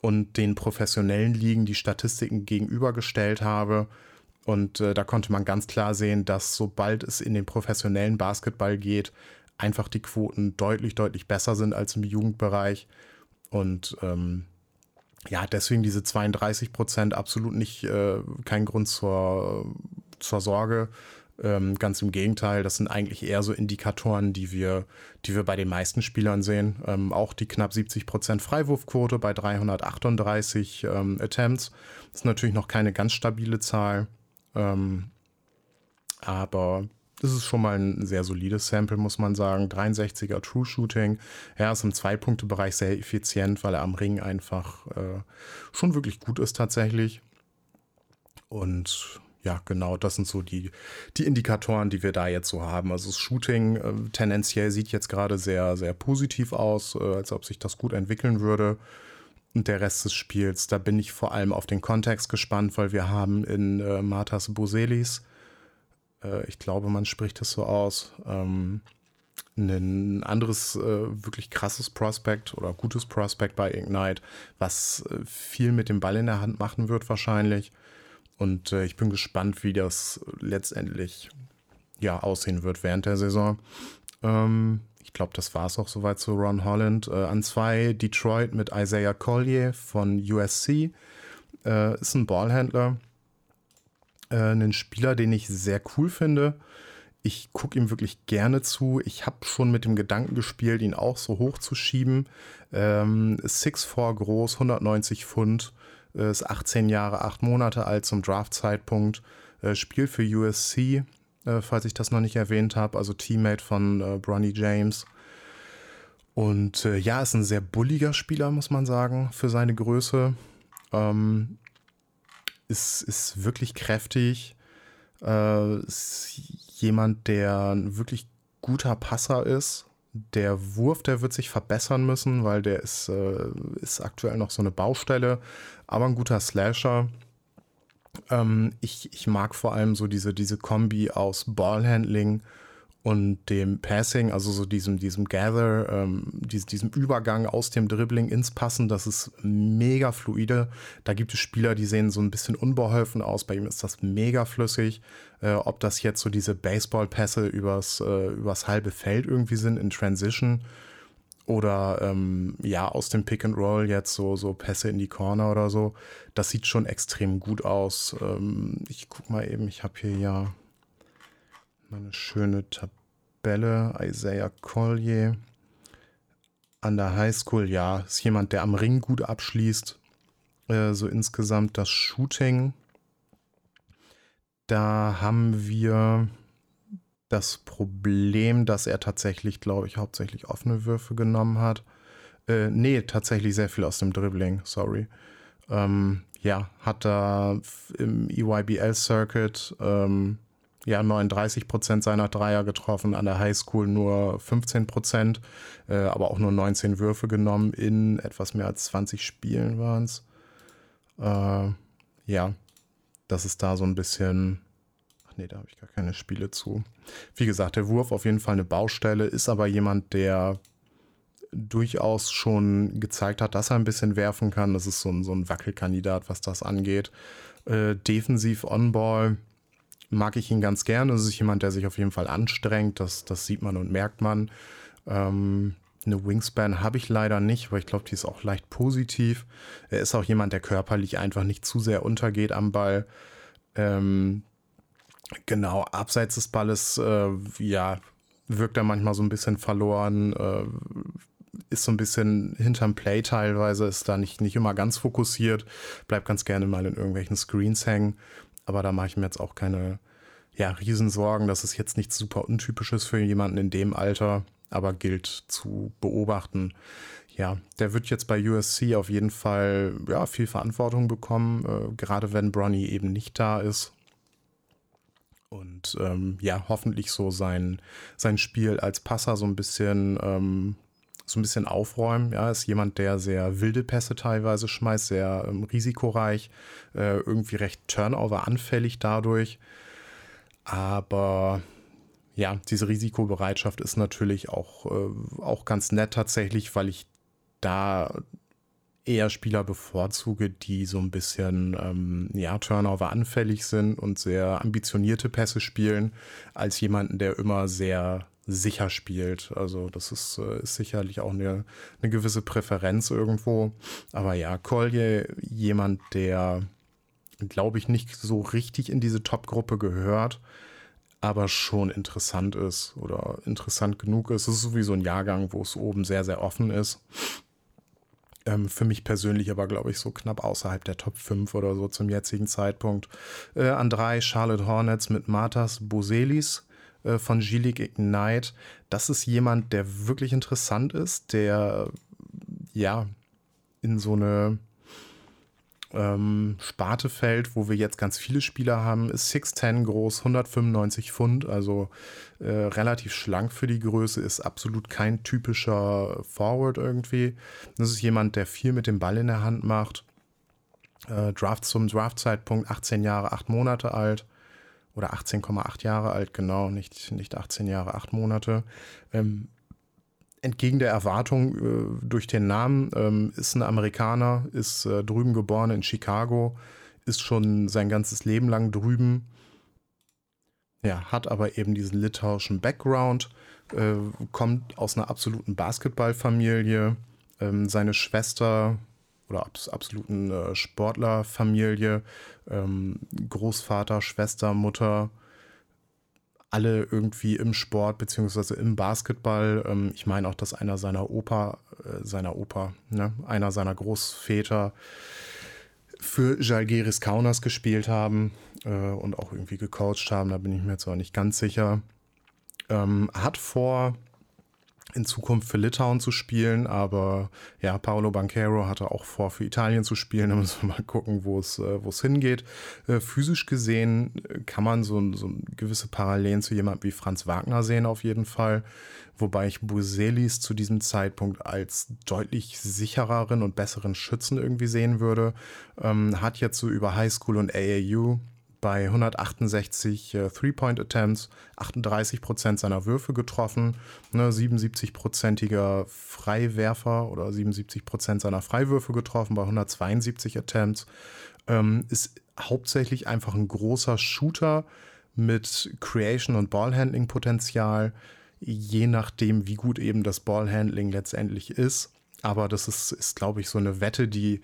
und den professionellen Ligen die Statistiken gegenübergestellt habe. Und äh, da konnte man ganz klar sehen, dass sobald es in den professionellen Basketball geht, einfach die Quoten deutlich, deutlich besser sind als im Jugendbereich. Und ähm, ja, deswegen diese 32 Prozent absolut nicht äh, kein Grund zur, zur Sorge. Ähm, ganz im Gegenteil, das sind eigentlich eher so Indikatoren, die wir, die wir bei den meisten Spielern sehen. Ähm, auch die knapp 70 Prozent Freiwurfquote bei 338 ähm, Attempts. Ist natürlich noch keine ganz stabile Zahl. Ähm, aber das ist schon mal ein sehr solides Sample, muss man sagen. 63er True Shooting. Er ist im Zwei-Punkte-Bereich sehr effizient, weil er am Ring einfach äh, schon wirklich gut ist tatsächlich. Und ja, genau, das sind so die, die Indikatoren, die wir da jetzt so haben. Also das Shooting äh, tendenziell sieht jetzt gerade sehr, sehr positiv aus, äh, als ob sich das gut entwickeln würde. Und der Rest des Spiels, da bin ich vor allem auf den Kontext gespannt, weil wir haben in äh, Martas Boselis äh, ich glaube, man spricht das so aus, ähm, ein anderes äh, wirklich krasses Prospect oder gutes Prospect bei Ignite, was äh, viel mit dem Ball in der Hand machen wird wahrscheinlich. Und äh, ich bin gespannt, wie das letztendlich ja aussehen wird während der Saison. Ähm, ich glaube, das war es auch soweit zu Ron Holland. Äh, an zwei Detroit mit Isaiah Collier von USC. Äh, ist ein Ballhändler äh, einen Spieler, den ich sehr cool finde. Ich gucke ihm wirklich gerne zu. Ich habe schon mit dem Gedanken gespielt, ihn auch so hoch zu schieben. Ähm, 6'4 groß, 190 Pfund, äh, ist 18 Jahre, 8 Monate alt zum Draftzeitpunkt. Äh, spielt für USC, äh, falls ich das noch nicht erwähnt habe, also Teammate von äh, Bronny James. Und äh, ja, ist ein sehr bulliger Spieler, muss man sagen, für seine Größe. Ähm, ist, ist wirklich kräftig. Äh, ist jemand, der ein wirklich guter Passer ist. Der Wurf, der wird sich verbessern müssen, weil der ist, äh, ist aktuell noch so eine Baustelle, aber ein guter Slasher. Ähm, ich, ich mag vor allem so diese, diese Kombi aus Ballhandling und dem Passing, also so diesem, diesem Gather, ähm, diesem, diesem Übergang aus dem Dribbling ins Passen, das ist mega fluide. Da gibt es Spieler, die sehen so ein bisschen unbeholfen aus. Bei ihm ist das mega flüssig. Äh, ob das jetzt so diese Baseball-Pässe übers, äh, übers halbe Feld irgendwie sind in Transition oder ähm, ja, aus dem Pick and Roll jetzt so, so Pässe in die Corner oder so. Das sieht schon extrem gut aus. Ähm, ich guck mal eben, ich habe hier ja eine schöne Tabelle. Isaiah Collier an der Highschool, ja, ist jemand, der am Ring gut abschließt. Äh, so insgesamt das Shooting. Da haben wir das Problem, dass er tatsächlich, glaube ich, hauptsächlich offene Würfe genommen hat. Äh, nee, tatsächlich sehr viel aus dem Dribbling, sorry. Ähm, ja, hat da im EYBL-Circuit ähm, ja 39 Prozent seiner Dreier getroffen, an der Highschool nur 15 Prozent, äh, aber auch nur 19 Würfe genommen in etwas mehr als 20 Spielen waren es. Äh, ja, das ist da so ein bisschen nee, da habe ich gar keine Spiele zu. Wie gesagt, der Wurf auf jeden Fall eine Baustelle, ist aber jemand, der durchaus schon gezeigt hat, dass er ein bisschen werfen kann. Das ist so ein, so ein Wackelkandidat, was das angeht. Äh, defensiv On-Ball mag ich ihn ganz gerne. Das ist jemand, der sich auf jeden Fall anstrengt. Das, das sieht man und merkt man. Ähm, eine Wingspan habe ich leider nicht, weil ich glaube, die ist auch leicht positiv. Er ist auch jemand, der körperlich einfach nicht zu sehr untergeht am Ball. Ähm, Genau, abseits des Balles, äh, ja, wirkt er manchmal so ein bisschen verloren, äh, ist so ein bisschen hinterm Play teilweise, ist da nicht, nicht immer ganz fokussiert, bleibt ganz gerne mal in irgendwelchen Screens hängen, aber da mache ich mir jetzt auch keine ja, Riesensorgen, das ist jetzt nichts super untypisches für jemanden in dem Alter, aber gilt zu beobachten. Ja, der wird jetzt bei USC auf jeden Fall ja, viel Verantwortung bekommen, äh, gerade wenn Bronny eben nicht da ist und ähm, ja, hoffentlich so sein, sein Spiel als Passer so ein bisschen, ähm, so ein bisschen aufräumen. Ja, ist jemand, der sehr wilde Pässe teilweise schmeißt, sehr ähm, risikoreich, äh, irgendwie recht Turnover anfällig dadurch. Aber ja, diese Risikobereitschaft ist natürlich auch, äh, auch ganz nett tatsächlich, weil ich da eher Spieler bevorzuge, die so ein bisschen ähm, ja, Turnover anfällig sind und sehr ambitionierte Pässe spielen, als jemanden, der immer sehr sicher spielt. Also das ist, äh, ist sicherlich auch eine, eine gewisse Präferenz irgendwo. Aber ja, Collier, jemand, der, glaube ich, nicht so richtig in diese Top-Gruppe gehört, aber schon interessant ist oder interessant genug ist. Es ist sowieso ein Jahrgang, wo es oben sehr, sehr offen ist. Ähm, für mich persönlich aber, glaube ich, so knapp außerhalb der Top 5 oder so zum jetzigen Zeitpunkt. Äh, an drei Charlotte Hornets mit Martas Boselis äh, von G-League Ignite. Das ist jemand, der wirklich interessant ist, der ja in so eine ähm, Sparte fällt, wo wir jetzt ganz viele Spieler haben, ist 6'10 groß, 195 Pfund, also äh, relativ schlank für die Größe, ist absolut kein typischer Forward irgendwie. Das ist jemand, der viel mit dem Ball in der Hand macht. Äh, Draft zum Draftzeitpunkt 18 Jahre, 8 Monate alt oder 18,8 Jahre alt, genau, nicht, nicht 18 Jahre, 8 Monate. Ähm, entgegen der Erwartung äh, durch den Namen, ähm, ist ein Amerikaner, ist äh, drüben geboren in Chicago, ist schon sein ganzes Leben lang drüben. Ja, hat aber eben diesen litauischen Background, äh, kommt aus einer absoluten Basketballfamilie. Ähm, seine Schwester oder abs absoluten Sportlerfamilie, ähm, Großvater, Schwester, Mutter, alle irgendwie im Sport beziehungsweise im Basketball. Ähm, ich meine auch, dass einer seiner Opa, äh, seiner Opa, ne, einer seiner Großväter für Jalgiris Kaunas gespielt haben äh, und auch irgendwie gecoacht haben. Da bin ich mir jetzt auch nicht ganz sicher. Ähm, hat vor in Zukunft für Litauen zu spielen, aber ja, Paolo Banquero hatte auch vor, für Italien zu spielen. Da müssen wir mal gucken, wo es, äh, wo es hingeht. Äh, physisch gesehen äh, kann man so, so gewisse Parallelen zu jemandem wie Franz Wagner sehen, auf jeden Fall. Wobei ich Buselis zu diesem Zeitpunkt als deutlich sichereren und besseren Schützen irgendwie sehen würde. Ähm, hat jetzt so über Highschool und AAU bei 168 äh, Three-Point-Attempts 38% seiner Würfe getroffen, ne, 77-prozentiger Freiwerfer oder 77% seiner Freiwürfe getroffen bei 172 Attempts. Ähm, ist hauptsächlich einfach ein großer Shooter mit Creation und Ballhandling-Potenzial, je nachdem, wie gut eben das Ballhandling letztendlich ist. Aber das ist, ist glaube ich, so eine Wette, die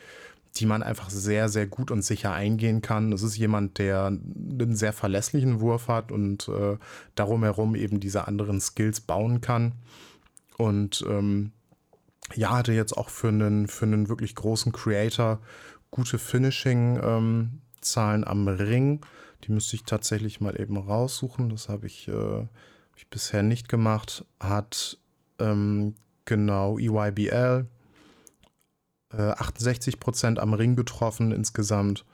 die man einfach sehr, sehr gut und sicher eingehen kann. Es ist jemand, der einen sehr verlässlichen Wurf hat und äh, darum herum eben diese anderen Skills bauen kann. Und ähm, ja, hatte jetzt auch für einen, für einen wirklich großen Creator gute Finishing-Zahlen ähm, am Ring. Die müsste ich tatsächlich mal eben raussuchen. Das habe ich, äh, ich bisher nicht gemacht, hat ähm, genau EYBL, äh, 68% am Ring getroffen insgesamt.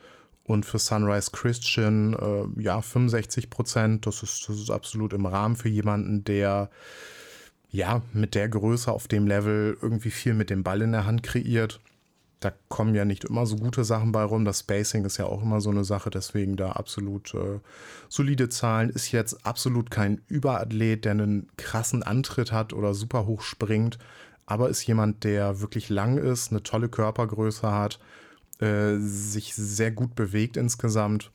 Und für Sunrise Christian, äh, ja, 65 Prozent. Das ist, das ist absolut im Rahmen für jemanden, der ja mit der Größe auf dem Level irgendwie viel mit dem Ball in der Hand kreiert. Da kommen ja nicht immer so gute Sachen bei rum. Das Spacing ist ja auch immer so eine Sache, deswegen da absolut äh, solide Zahlen. Ist jetzt absolut kein Überathlet, der einen krassen Antritt hat oder super hoch springt, aber ist jemand, der wirklich lang ist, eine tolle Körpergröße hat äh, sich sehr gut bewegt insgesamt.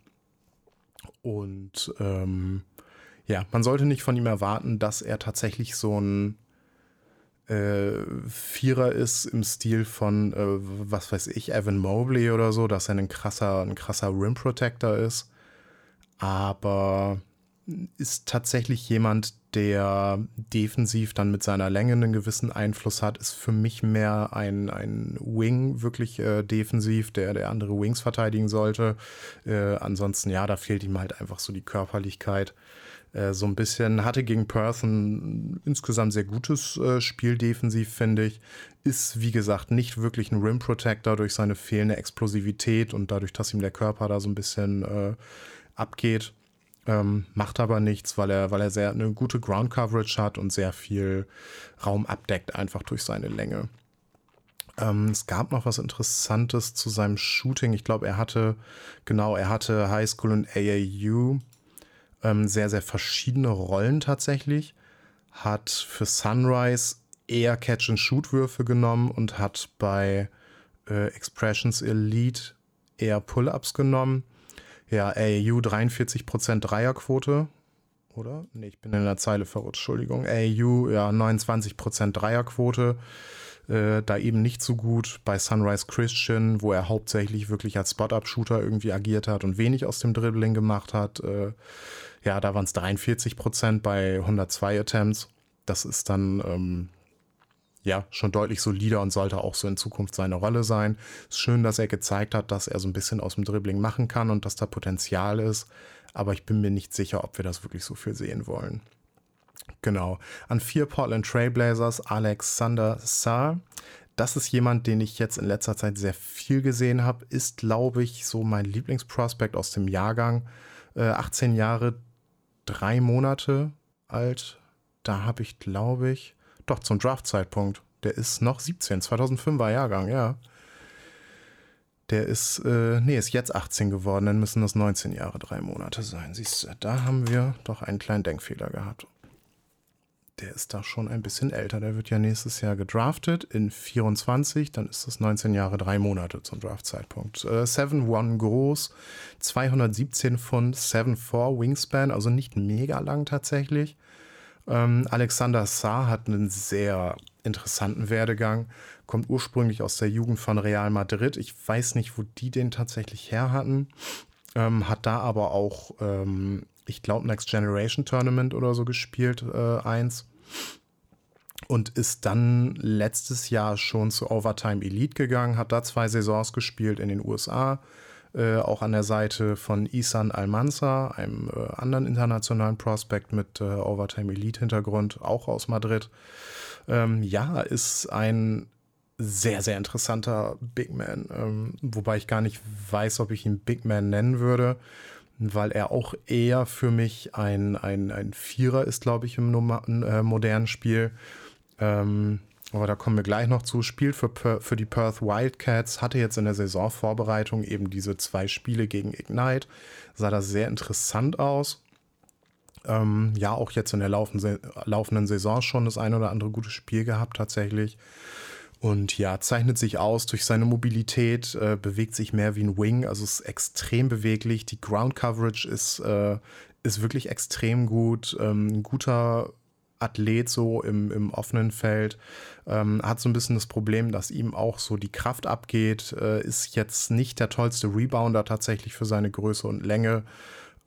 Und ähm, ja, man sollte nicht von ihm erwarten, dass er tatsächlich so ein äh, Vierer ist im Stil von, äh, was weiß ich, Evan Mobley oder so, dass er ein krasser, ein krasser Rim Protector ist. Aber ist tatsächlich jemand, der defensiv dann mit seiner Länge einen gewissen Einfluss hat, ist für mich mehr ein, ein Wing, wirklich äh, defensiv, der, der andere Wings verteidigen sollte. Äh, ansonsten, ja, da fehlt ihm halt einfach so die Körperlichkeit. Äh, so ein bisschen, hatte gegen Perth ein insgesamt sehr gutes äh, Spiel defensiv, finde ich. Ist, wie gesagt, nicht wirklich ein Rim Protector durch seine fehlende Explosivität und dadurch, dass ihm der Körper da so ein bisschen äh, abgeht ähm, macht aber nichts, weil er, weil er sehr eine gute Ground Coverage hat und sehr viel Raum abdeckt, einfach durch seine Länge. Ähm, es gab noch was Interessantes zu seinem Shooting. Ich glaube, er hatte, genau, er hatte High School und AAU ähm, sehr, sehr verschiedene Rollen tatsächlich. Hat für Sunrise eher Catch-and-Shoot-Würfe genommen und hat bei äh, Expressions Elite eher Pull-Ups genommen. Ja, AAU 43% Dreierquote. Oder? Ne, ich bin in der Zeile verrutscht, Entschuldigung. AAU, ja, 29% Dreierquote. Äh, da eben nicht so gut bei Sunrise Christian, wo er hauptsächlich wirklich als Spot-Up-Shooter irgendwie agiert hat und wenig aus dem Dribbling gemacht hat. Äh, ja, da waren es 43% bei 102 Attempts. Das ist dann ähm, ja, schon deutlich solider und sollte auch so in Zukunft seine Rolle sein. Ist schön, dass er gezeigt hat, dass er so ein bisschen aus dem Dribbling machen kann und dass da Potenzial ist. Aber ich bin mir nicht sicher, ob wir das wirklich so viel sehen wollen. Genau. An vier Portland Trailblazers Alexander Saar. Das ist jemand, den ich jetzt in letzter Zeit sehr viel gesehen habe. Ist, glaube ich, so mein Lieblingsprospekt aus dem Jahrgang. Äh, 18 Jahre, drei Monate alt. Da habe ich, glaube ich, doch, zum Draft-Zeitpunkt. Der ist noch 17, 2005er Jahrgang, ja. Der ist, äh, nee, ist jetzt 18 geworden, dann müssen das 19 Jahre, drei Monate sein. Siehst du, da haben wir doch einen kleinen Denkfehler gehabt. Der ist da schon ein bisschen älter. Der wird ja nächstes Jahr gedraftet in 24, dann ist das 19 Jahre, drei Monate zum Draft-Zeitpunkt. Äh, 7-1 groß, 217 Pfund, 7-4 Wingspan, also nicht mega lang tatsächlich. Ähm, Alexander Saar hat einen sehr interessanten Werdegang, kommt ursprünglich aus der Jugend von Real Madrid. Ich weiß nicht, wo die den tatsächlich her hatten. Ähm, hat da aber auch, ähm, ich glaube, Next Generation Tournament oder so gespielt, äh, eins. Und ist dann letztes Jahr schon zu Overtime Elite gegangen, hat da zwei Saisons gespielt in den USA äh, auch an der Seite von Isan Almanza, einem äh, anderen internationalen Prospect mit äh, Overtime Elite Hintergrund, auch aus Madrid. Ähm, ja, ist ein sehr, sehr interessanter Big Man, ähm, wobei ich gar nicht weiß, ob ich ihn Big Man nennen würde, weil er auch eher für mich ein, ein, ein Vierer ist, glaube ich, im Nummer, äh, modernen Spiel. Ähm, aber da kommen wir gleich noch zu. Spielt für, für die Perth Wildcats, hatte jetzt in der Saisonvorbereitung eben diese zwei Spiele gegen Ignite. Sah das sehr interessant aus. Ähm, ja, auch jetzt in der laufenden Saison schon das ein oder andere gute Spiel gehabt, tatsächlich. Und ja, zeichnet sich aus durch seine Mobilität, äh, bewegt sich mehr wie ein Wing, also ist extrem beweglich. Die Ground Coverage ist, äh, ist wirklich extrem gut. Ähm, ein guter Athlet so im, im offenen Feld. Ähm, hat so ein bisschen das Problem, dass ihm auch so die Kraft abgeht. Äh, ist jetzt nicht der tollste Rebounder tatsächlich für seine Größe und Länge.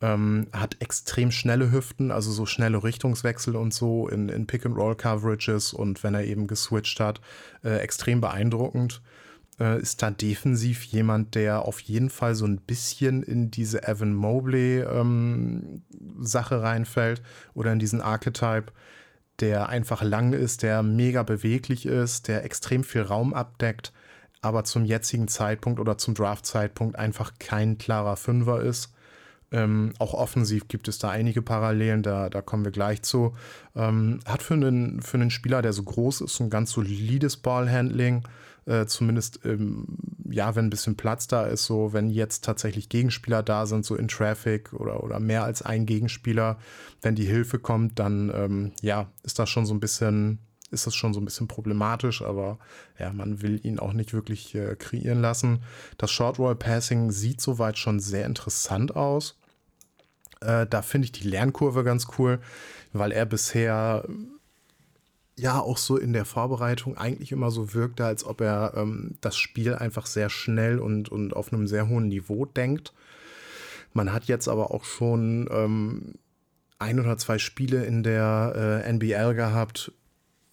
Ähm, hat extrem schnelle Hüften, also so schnelle Richtungswechsel und so in, in Pick-and-Roll-Coverages und wenn er eben geswitcht hat, äh, extrem beeindruckend. äh, ist da defensiv jemand, der auf jeden Fall so ein bisschen in diese Evan Mobley-Sache ähm, reinfällt oder in diesen Archetype, der einfach lang ist, der mega beweglich ist, der extrem viel Raum abdeckt, aber zum jetzigen Zeitpunkt oder zum Draft-Zeitpunkt einfach kein klarer Fünfer ist. Ähm, auch offensiv gibt es da einige Parallelen, da, da kommen wir gleich zu. Ähm, hat für einen, für einen Spieler, der so groß ist, ein ganz solides Ballhandling. Äh, zumindest, ähm, ja, wenn ein bisschen Platz da ist, so wenn jetzt tatsächlich Gegenspieler da sind, so in Traffic oder, oder mehr als ein Gegenspieler, wenn die Hilfe kommt, dann ähm, ja, ist das schon so ein bisschen ist das schon so ein bisschen problematisch, aber ja, man will ihn auch nicht wirklich äh, kreieren lassen. Das Short Roll Passing sieht soweit schon sehr interessant aus. Äh, da finde ich die Lernkurve ganz cool, weil er bisher ja auch so in der Vorbereitung eigentlich immer so wirkte, als ob er ähm, das Spiel einfach sehr schnell und, und auf einem sehr hohen Niveau denkt. Man hat jetzt aber auch schon ähm, ein oder zwei Spiele in der äh, NBL gehabt,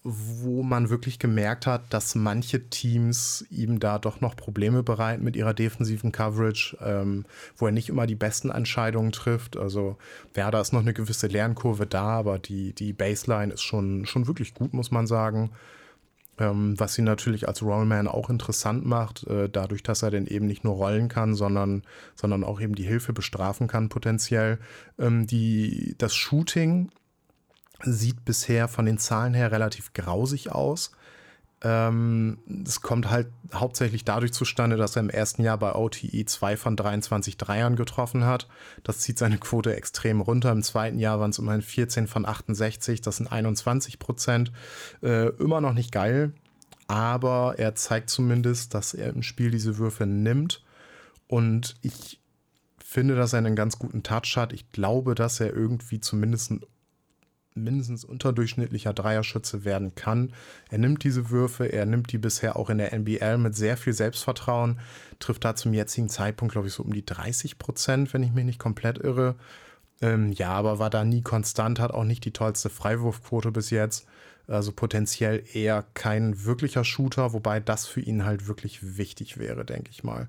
wo man wirklich gemerkt hat, dass manche Teams ihm da doch noch Probleme bereiten mit ihrer defensiven Coverage, ähm, wo er nicht immer die besten Entscheidungen trifft. Also ja, da ist noch eine gewisse Lernkurve da, aber die, die Baseline ist schon, schon wirklich gut, muss man sagen. Ähm, was ihn natürlich als Rollman auch interessant macht, äh, dadurch, dass er denn eben nicht nur rollen kann, sondern, sondern auch eben die Hilfe bestrafen kann potenziell. Ähm, die, das Shooting sieht bisher von den Zahlen her relativ grausig aus. Ähm, es kommt halt hauptsächlich dadurch zustande, dass er im ersten Jahr bei OTE zwei von 23 Dreiern getroffen hat. Das zieht seine Quote extrem runter. Im zweiten Jahr waren es immerhin 14 von 68, das sind 21 Prozent. Äh, immer noch nicht geil, aber er zeigt zumindest, dass er im Spiel diese Würfe nimmt. Und ich finde, dass er einen ganz guten Touch hat. Ich glaube, dass er irgendwie zumindest ein mindestens unterdurchschnittlicher Dreierschütze werden kann. Er nimmt diese Würfe, er nimmt die bisher auch in der NBL mit sehr viel Selbstvertrauen, trifft da zum jetzigen Zeitpunkt, glaube ich, so um die 30 Prozent, wenn ich mich nicht komplett irre. Ähm, ja, aber war da nie konstant, hat auch nicht die tollste Freiwurfquote bis jetzt. Also potenziell eher kein wirklicher Shooter, wobei das für ihn halt wirklich wichtig wäre, denke ich mal.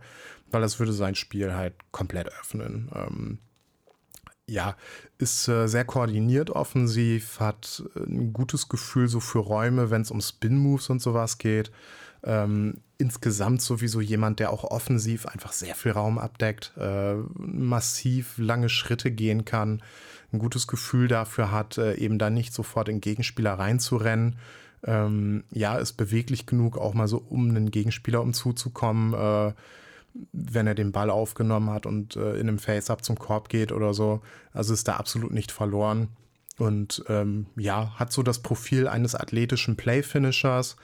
Weil das würde sein Spiel halt komplett öffnen. Ähm, ja, ist äh, sehr koordiniert offensiv, hat äh, ein gutes Gefühl so für Räume, wenn es um Spin-Moves und sowas geht. Ähm, insgesamt sowieso jemand, der auch offensiv einfach sehr viel Raum abdeckt, äh, massiv lange Schritte gehen kann, ein gutes Gefühl dafür hat, äh, eben da nicht sofort in Gegenspieler reinzurennen. Ähm, ja, ist beweglich genug, auch mal so um einen Gegenspieler umzuzukommen. Äh, wenn er den Ball aufgenommen hat und äh, in einem Face-Up zum Korb geht oder so. Also ist da absolut nicht verloren. Und ähm, ja, hat so das Profil eines athletischen Play-Finishers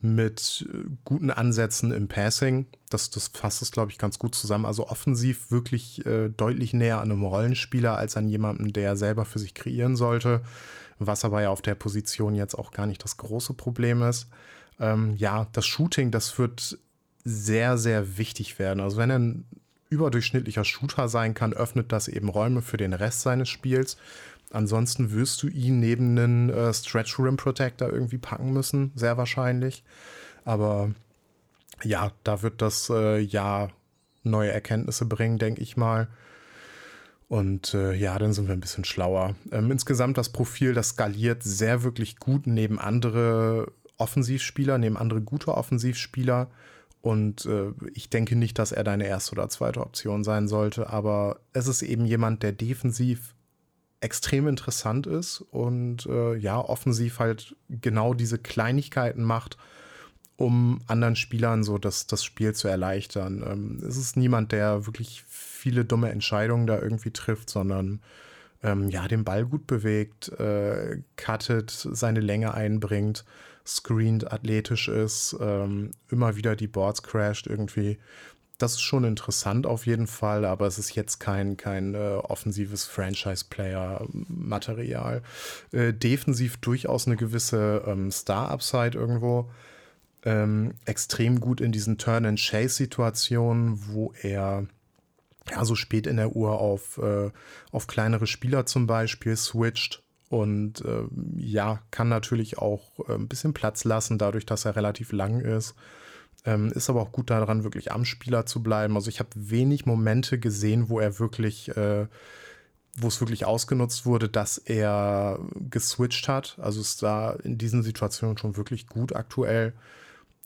mit äh, guten Ansätzen im Passing. Das, das fasst es, glaube ich, ganz gut zusammen. Also offensiv wirklich äh, deutlich näher an einem Rollenspieler als an jemandem, der selber für sich kreieren sollte. Was aber ja auf der Position jetzt auch gar nicht das große Problem ist. Ähm, ja, das Shooting, das wird sehr, sehr wichtig werden. Also wenn er ein überdurchschnittlicher Shooter sein kann, öffnet das eben Räume für den Rest seines Spiels. Ansonsten wirst du ihn neben einen äh, Stretch Rim Protector irgendwie packen müssen, sehr wahrscheinlich. Aber ja, da wird das äh, Jahr neue Erkenntnisse bringen, denke ich mal. Und äh, ja, dann sind wir ein bisschen schlauer. Ähm, insgesamt das Profil, das skaliert sehr wirklich gut neben andere Offensivspieler, neben andere gute Offensivspieler. Und äh, ich denke nicht, dass er deine erste oder zweite Option sein sollte, aber es ist eben jemand, der defensiv extrem interessant ist und äh, ja, offensiv halt genau diese Kleinigkeiten macht, um anderen Spielern so das, das Spiel zu erleichtern. Ähm, es ist niemand, der wirklich viele dumme Entscheidungen da irgendwie trifft, sondern ähm, ja, den Ball gut bewegt, äh, cuttet, seine Länge einbringt screened, athletisch ist, ähm, immer wieder die Boards crasht irgendwie. Das ist schon interessant auf jeden Fall, aber es ist jetzt kein, kein äh, offensives Franchise-Player-Material. Äh, defensiv durchaus eine gewisse ähm, Star-Upside irgendwo. Ähm, extrem gut in diesen Turn-and-Chase-Situationen, wo er ja so spät in der Uhr auf, äh, auf kleinere Spieler zum Beispiel switcht und äh, ja, kann natürlich auch äh, ein bisschen Platz lassen, dadurch, dass er relativ lang ist. Ähm, ist aber auch gut daran, wirklich am Spieler zu bleiben. Also ich habe wenig Momente gesehen, wo er wirklich, äh, wo es wirklich ausgenutzt wurde, dass er geswitcht hat. Also ist da in diesen Situationen schon wirklich gut aktuell.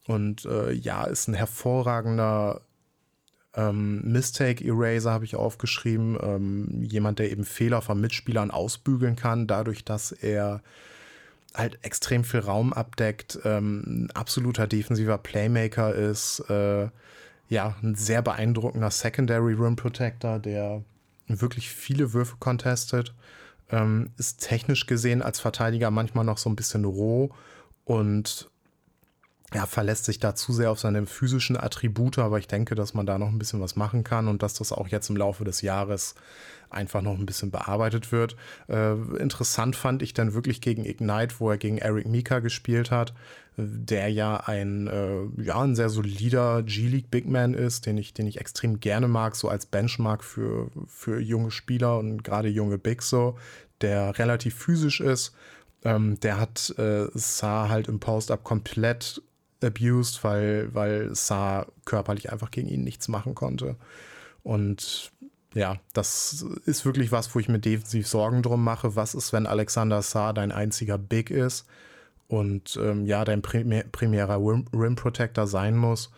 Und äh, ja, ist ein hervorragender ähm, Mistake Eraser, habe ich aufgeschrieben. Ähm, jemand, der eben Fehler von Mitspielern ausbügeln kann, dadurch, dass er halt extrem viel Raum abdeckt, ähm, absoluter defensiver Playmaker ist, äh, ja, ein sehr beeindruckender Secondary Rim Protector, der wirklich viele Würfe contestet, ähm, ist technisch gesehen als Verteidiger manchmal noch so ein bisschen roh und ja, verlässt sich da zu sehr auf seine physischen Attribute, aber ich denke, dass man da noch ein bisschen was machen kann und dass das auch jetzt im Laufe des Jahres einfach noch ein bisschen bearbeitet wird. Äh, interessant fand ich dann wirklich gegen Ignite, wo er gegen Eric Mika gespielt hat, der ja ein, äh, ja, ein sehr solider G-League Big Man ist, den ich, den ich extrem gerne mag, so als Benchmark für, für junge Spieler und gerade junge Bigs so, der relativ physisch ist. Ähm, der hat äh, Saar halt im Post-Up komplett abused, weil, weil Saar körperlich einfach gegen ihn nichts machen konnte. Und ja, das ist wirklich was, wo ich mir defensiv Sorgen drum mache. Was ist, wenn Alexander Saar dein einziger Big ist und ähm, ja, dein primär, primärer Rim, Rim, Protector sein muss?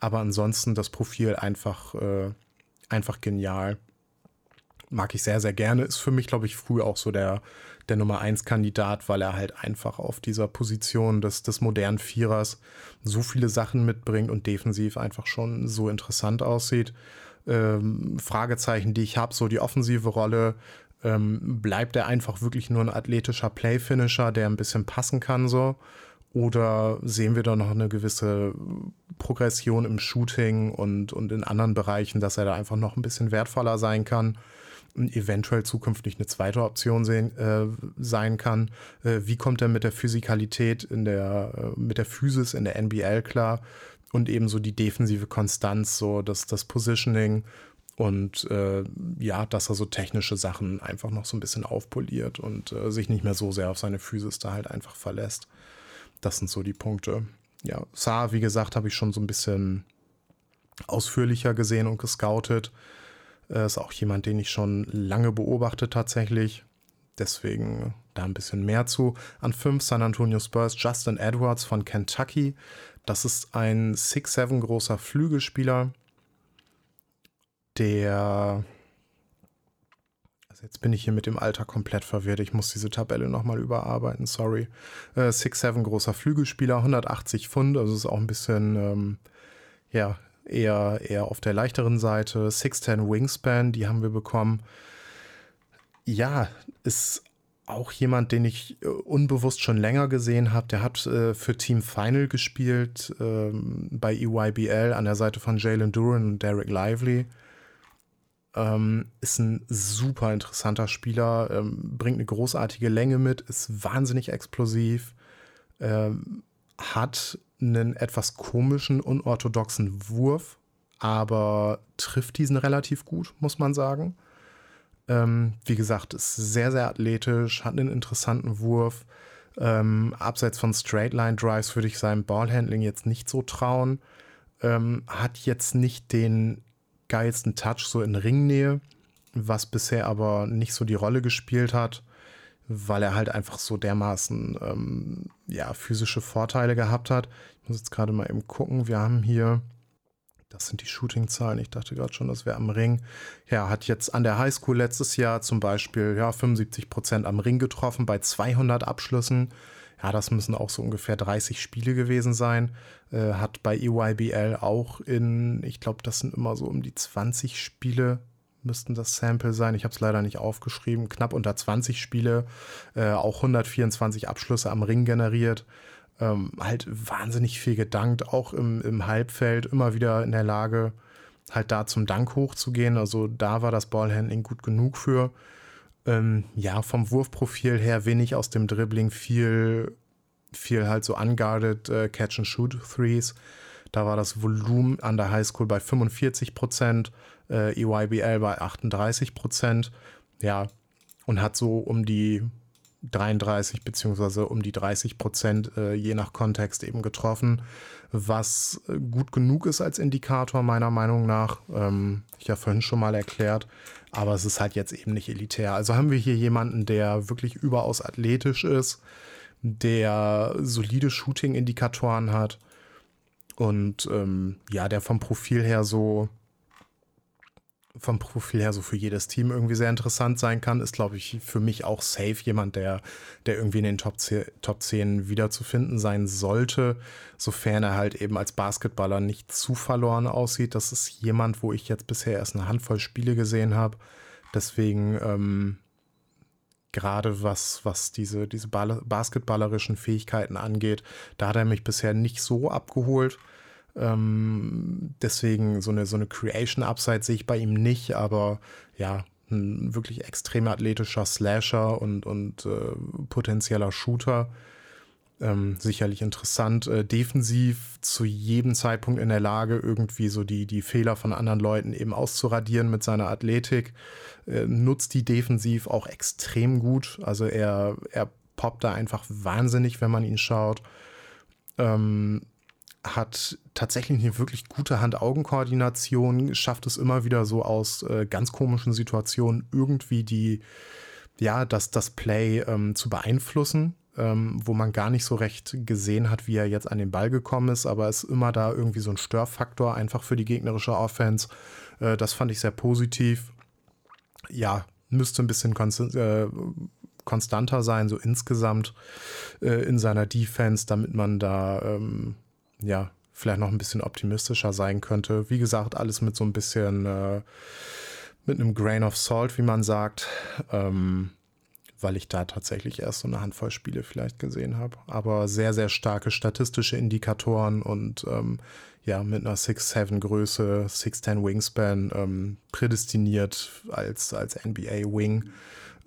Aber ansonsten das Profil einfach, äh, einfach genial. Mag ich sehr, sehr gerne. Ist für mich, glaube ich, früh auch so der, der Nummer 1 Kandidat, weil er halt einfach auf dieser Position des, des modernen Vierers so viele Sachen mitbringt und defensiv einfach schon so interessant aussieht ähm, Fragezeichen, die ich habe, so die offensive Rolle. Ähm, bleibt er einfach wirklich nur ein athletischer Play-Finisher, der ein bisschen passen kann so? Oder sehen wir da noch eine gewisse Progression im Shooting und, und in anderen Bereichen, dass er da einfach noch ein bisschen wertvoller sein kann? Eventuell zukünftig eine zweite Option sehen, äh, sein kann. Äh, wie kommt er mit der Physikalität in der, äh, mit der Physis in der NBL klar? und eben so die defensive Konstanz, so das, das Positioning und äh, ja, dass er so technische Sachen einfach noch so ein bisschen aufpoliert und äh, sich nicht mehr so sehr auf seine Physis da halt einfach verlässt. Das sind so die Punkte. Ja, Saar, wie gesagt, habe ich schon so ein bisschen ausführlicher gesehen und gescoutet. Äh, ist auch jemand, den ich schon lange beobachte tatsächlich. Deswegen da ein bisschen mehr zu. An 5 San Antonio Spurs Justin Edwards von Kentucky. Das ist ein 6'7 großer Flügelspieler, der. Also jetzt bin ich hier mit dem Alter komplett verwirrt. Ich muss diese Tabelle nochmal überarbeiten, sorry. Äh, 6'7 großer Flügelspieler, 180 Pfund, also ist auch ein bisschen, ähm, ja, eher, eher auf der leichteren Seite. 6'10 Wingspan, die haben wir bekommen. Ja, ist auch jemand, den ich äh, unbewusst schon länger gesehen habe. Der hat äh, für Team Final gespielt ähm, bei EYBL an der Seite von Jalen Duran und Derek Lively. Ähm, ist ein super interessanter Spieler, ähm, bringt eine großartige Länge mit, ist wahnsinnig explosiv, ähm, hat einen etwas komischen, unorthodoxen Wurf, aber trifft diesen relativ gut, muss man sagen. Ähm, wie gesagt, ist sehr, sehr athletisch, hat einen interessanten Wurf. Ähm, abseits von Straightline Drives würde ich seinem Ballhandling jetzt nicht so trauen. Ähm, hat jetzt nicht den geilsten Touch so in Ringnähe, was bisher aber nicht so die Rolle gespielt hat, weil er halt einfach so dermaßen ähm, ja, physische Vorteile gehabt hat. Ich muss jetzt gerade mal eben gucken. Wir haben hier das sind die Shooting-Zahlen. Ich dachte gerade schon, das wäre am Ring. Ja, hat jetzt an der Highschool letztes Jahr zum Beispiel ja, 75 Prozent am Ring getroffen bei 200 Abschlüssen. Ja, das müssen auch so ungefähr 30 Spiele gewesen sein. Äh, hat bei EYBL auch in, ich glaube, das sind immer so um die 20 Spiele, müssten das Sample sein. Ich habe es leider nicht aufgeschrieben. Knapp unter 20 Spiele, äh, auch 124 Abschlüsse am Ring generiert ähm, halt wahnsinnig viel gedankt, auch im, im Halbfeld immer wieder in der Lage, halt da zum Dank hochzugehen. Also da war das Ballhandling gut genug für. Ähm, ja, vom Wurfprofil her wenig aus dem Dribbling, viel, viel halt so unguarded äh, Catch-and-Shoot-Threes. Da war das Volumen an der Highschool bei 45 Prozent, äh, EYBL bei 38 Prozent. Ja, und hat so um die 33 beziehungsweise um die 30 Prozent äh, je nach Kontext eben getroffen, was äh, gut genug ist als Indikator meiner Meinung nach. Ähm, ich ja vorhin schon mal erklärt, aber es ist halt jetzt eben nicht elitär. Also haben wir hier jemanden, der wirklich überaus athletisch ist, der solide Shooting-Indikatoren hat und ähm, ja, der vom Profil her so vom Profil her so für jedes Team irgendwie sehr interessant sein kann, ist, glaube ich, für mich auch safe jemand, der, der irgendwie in den Top 10, Top 10 wiederzufinden sein sollte, sofern er halt eben als Basketballer nicht zu verloren aussieht. Das ist jemand, wo ich jetzt bisher erst eine Handvoll Spiele gesehen habe. Deswegen, ähm, gerade was, was diese, diese basketballerischen Fähigkeiten angeht, da hat er mich bisher nicht so abgeholt. Ähm, deswegen so eine, so eine Creation-Upside sehe ich bei ihm nicht, aber ja, ein wirklich extrem athletischer Slasher und, und äh, potenzieller Shooter. Ähm, sicherlich interessant. Äh, defensiv zu jedem Zeitpunkt in der Lage, irgendwie so die, die Fehler von anderen Leuten eben auszuradieren mit seiner Athletik. Äh, nutzt die defensiv auch extrem gut. Also er, er poppt da einfach wahnsinnig, wenn man ihn schaut. Ähm, hat tatsächlich eine wirklich gute Hand-Augen-Koordination, schafft es immer wieder so aus äh, ganz komischen Situationen irgendwie die, ja, das, das Play ähm, zu beeinflussen, ähm, wo man gar nicht so recht gesehen hat, wie er jetzt an den Ball gekommen ist, aber es ist immer da irgendwie so ein Störfaktor einfach für die gegnerische Offense. Äh, das fand ich sehr positiv. Ja, müsste ein bisschen äh, konstanter sein, so insgesamt äh, in seiner Defense, damit man da ähm, ja, vielleicht noch ein bisschen optimistischer sein könnte. Wie gesagt, alles mit so ein bisschen, äh, mit einem Grain of Salt, wie man sagt, ähm, weil ich da tatsächlich erst so eine Handvoll Spiele vielleicht gesehen habe. Aber sehr, sehr starke statistische Indikatoren und ähm, ja, mit einer 6'7 Größe, 6'10 Wingspan ähm, prädestiniert als, als NBA Wing.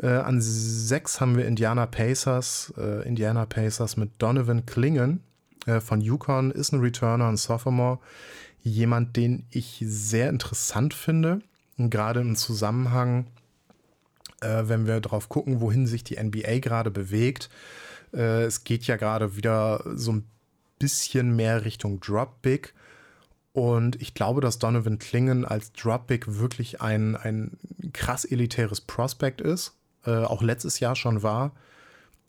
Äh, an sechs haben wir Indiana Pacers, äh, Indiana Pacers mit Donovan Klingen, äh, von Yukon, ist ein Returner, ein Sophomore. Jemand, den ich sehr interessant finde, gerade im Zusammenhang, äh, wenn wir drauf gucken, wohin sich die NBA gerade bewegt. Äh, es geht ja gerade wieder so ein bisschen mehr Richtung Drop Big. Und ich glaube, dass Donovan Klingen als Drop Big wirklich ein, ein krass elitäres Prospect ist. Äh, auch letztes Jahr schon war.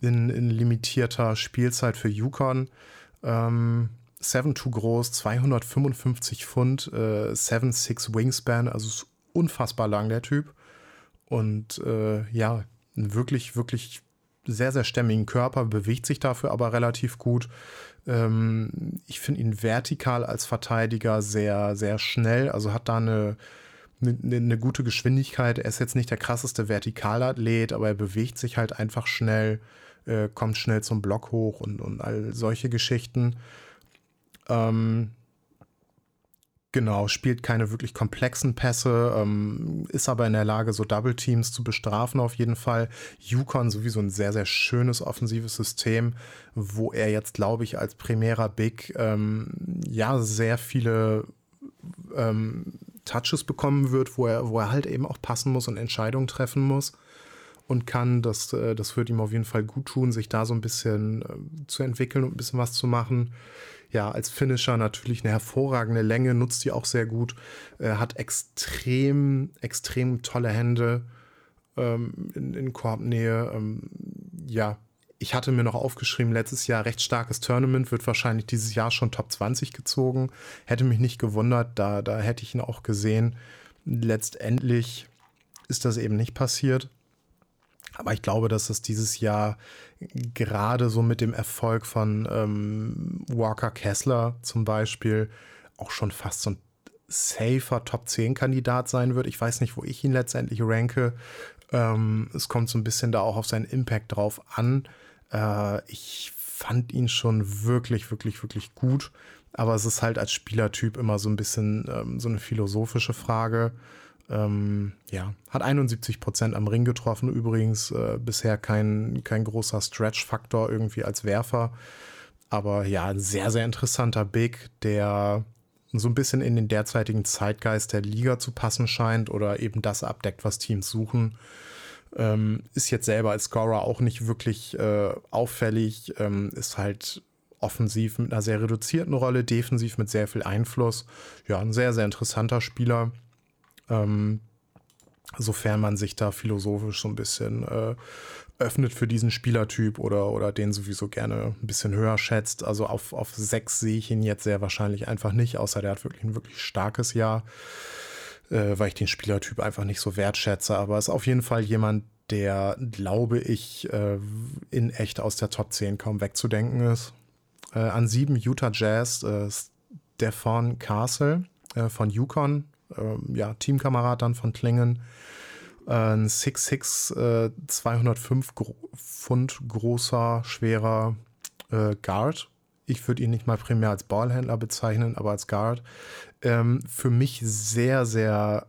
In, in limitierter Spielzeit für Yukon. Ähm, 7'2 groß, 255 Pfund, äh, 7'6 Wingspan, also ist unfassbar lang der Typ. Und äh, ja, einen wirklich, wirklich sehr, sehr stämmigen Körper, bewegt sich dafür aber relativ gut. Ähm, ich finde ihn vertikal als Verteidiger sehr, sehr schnell, also hat da eine, eine, eine, gute Geschwindigkeit. Er ist jetzt nicht der krasseste Vertikalathlet, aber er bewegt sich halt einfach schnell äh, kommt schnell zum Block hoch und, und all solche Geschichten. Ähm, Genau, spielt keine wirklich komplexen Pässe, ähm, ist aber in der Lage, so Double Teams zu bestrafen auf jeden Fall. Yukon sowieso ein sehr, sehr schönes offensives System, wo er jetzt, glaube ich, als primärer Big ähm, ja sehr viele ähm, Touches bekommen wird, wo er, wo er halt eben auch passen muss und Entscheidungen treffen muss und kann. Das, äh, das wird ihm auf jeden Fall gut tun, sich da so ein bisschen äh, zu entwickeln und ein bisschen was zu machen. Ja, als Finisher natürlich eine hervorragende Länge, nutzt die auch sehr gut. Er hat extrem, extrem tolle Hände ähm, in, in Korbnähe. Ähm, ja, ich hatte mir noch aufgeschrieben, letztes Jahr recht starkes Tournament, wird wahrscheinlich dieses Jahr schon Top 20 gezogen. Hätte mich nicht gewundert, da, da hätte ich ihn auch gesehen. Letztendlich ist das eben nicht passiert. Aber ich glaube, dass es dieses Jahr gerade so mit dem Erfolg von ähm, Walker Kessler zum Beispiel auch schon fast so ein safer Top 10 Kandidat sein wird. Ich weiß nicht, wo ich ihn letztendlich ranke. Ähm, es kommt so ein bisschen da auch auf seinen Impact drauf an. Äh, ich fand ihn schon wirklich, wirklich, wirklich gut. Aber es ist halt als Spielertyp immer so ein bisschen ähm, so eine philosophische Frage. Ähm, ja, hat 71 Prozent am Ring getroffen. Übrigens äh, bisher kein, kein großer Stretch-Faktor irgendwie als Werfer. Aber ja, ein sehr, sehr interessanter Big, der so ein bisschen in den derzeitigen Zeitgeist der Liga zu passen scheint oder eben das abdeckt, was Teams suchen. Ähm, ist jetzt selber als Scorer auch nicht wirklich äh, auffällig, ähm, ist halt offensiv mit einer sehr reduzierten Rolle, defensiv mit sehr viel Einfluss. Ja, ein sehr, sehr interessanter Spieler. Ähm, sofern man sich da philosophisch so ein bisschen äh, öffnet für diesen Spielertyp oder, oder den sowieso gerne ein bisschen höher schätzt. Also auf, auf sechs sehe ich ihn jetzt sehr wahrscheinlich einfach nicht, außer der hat wirklich ein wirklich starkes Jahr, äh, weil ich den Spielertyp einfach nicht so wertschätze. Aber ist auf jeden Fall jemand, der, glaube ich, äh, in echt aus der Top 10 kaum wegzudenken ist. Äh, an sieben Utah Jazz, äh, Stefan Castle äh, von Yukon, ähm, ja, Teamkamerad dann von Klingen ein 6'6, äh, 205 Gro Pfund großer, schwerer äh, Guard. Ich würde ihn nicht mal primär als Ballhändler bezeichnen, aber als Guard. Ähm, für mich sehr, sehr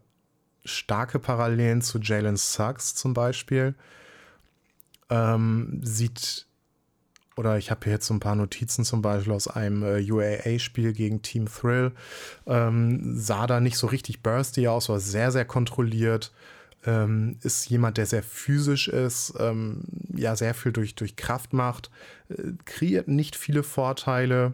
starke Parallelen zu Jalen Suggs zum Beispiel. Ähm, sieht, oder ich habe hier jetzt so ein paar Notizen zum Beispiel aus einem äh, UAA-Spiel gegen Team Thrill. Ähm, sah da nicht so richtig bursty aus, war sehr, sehr kontrolliert ähm, ist jemand, der sehr physisch ist, ähm, ja, sehr viel durch, durch Kraft macht, äh, kreiert nicht viele Vorteile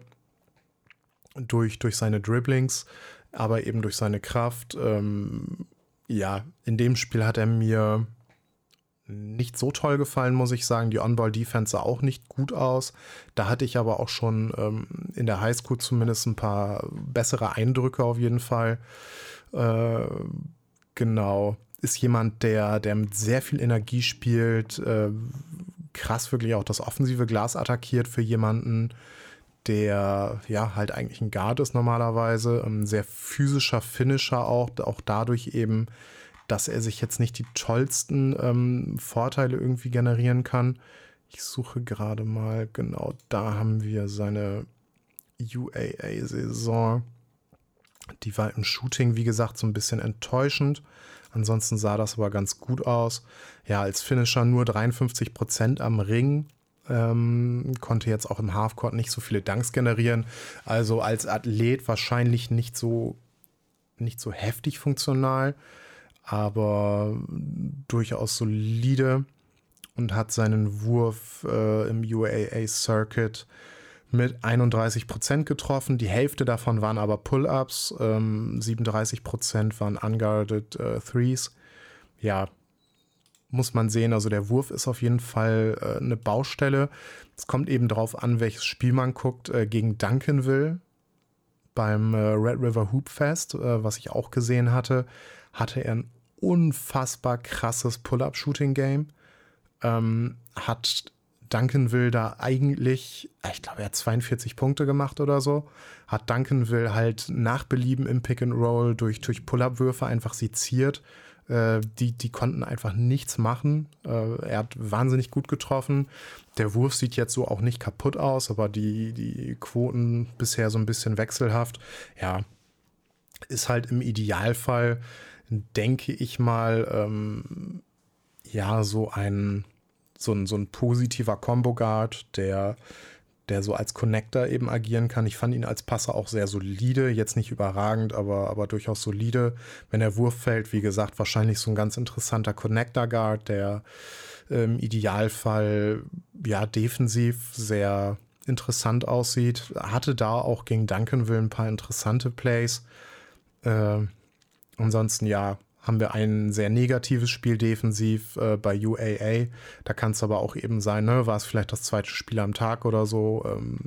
durch, durch seine Dribblings, aber eben durch seine Kraft. Ähm, ja, in dem Spiel hat er mir nicht so toll gefallen, muss ich sagen. Die On-Ball-Defense sah auch nicht gut aus. Da hatte ich aber auch schon ähm, in der Highschool zumindest ein paar bessere Eindrücke auf jeden Fall. Äh, genau ist jemand, der, der mit sehr viel Energie spielt, äh, krass wirklich auch das offensive Glas attackiert für jemanden, der ja halt eigentlich ein Guard ist normalerweise, ein sehr physischer Finisher auch, auch dadurch eben, dass er sich jetzt nicht die tollsten ähm, Vorteile irgendwie generieren kann. Ich suche gerade mal, genau da haben wir seine UAA-Saison. Die war im Shooting, wie gesagt, so ein bisschen enttäuschend. Ansonsten sah das aber ganz gut aus. Ja, als Finisher nur 53 Prozent am Ring. Ähm, konnte jetzt auch im Halfcourt nicht so viele Dunks generieren. Also als Athlet wahrscheinlich nicht so, nicht so heftig funktional, aber durchaus solide und hat seinen Wurf äh, im UAA Circuit mit 31 Prozent getroffen. Die Hälfte davon waren aber Pull-ups, ähm, 37 Prozent waren unguarded äh, Threes. Ja, muss man sehen. Also der Wurf ist auf jeden Fall äh, eine Baustelle. Es kommt eben darauf an, welches Spiel man guckt. Äh, gegen Duncanville beim äh, Red River Hoop Fest, äh, was ich auch gesehen hatte, hatte er ein unfassbar krasses Pull-up-Shooting-Game. Ähm, hat Duncanville da eigentlich, ich glaube, er hat 42 Punkte gemacht oder so, hat Duncanville halt nach Belieben im Pick and Roll durch, durch Pull-Up-Würfe einfach seziert. Äh, die, die konnten einfach nichts machen. Äh, er hat wahnsinnig gut getroffen. Der Wurf sieht jetzt so auch nicht kaputt aus, aber die, die Quoten bisher so ein bisschen wechselhaft. Ja, ist halt im Idealfall, denke ich mal, ähm, ja, so ein so ein, so ein positiver Combo-Guard, der, der so als Connector eben agieren kann. Ich fand ihn als Passer auch sehr solide, jetzt nicht überragend, aber, aber durchaus solide. Wenn der Wurf fällt, wie gesagt, wahrscheinlich so ein ganz interessanter Connector-Guard, der im Idealfall ja defensiv sehr interessant aussieht. Hatte da auch gegen Duncanville ein paar interessante Plays. Äh, ansonsten ja, haben wir ein sehr negatives Spiel defensiv äh, bei UAA. Da kann es aber auch eben sein, ne, war es vielleicht das zweite Spiel am Tag oder so. Ähm,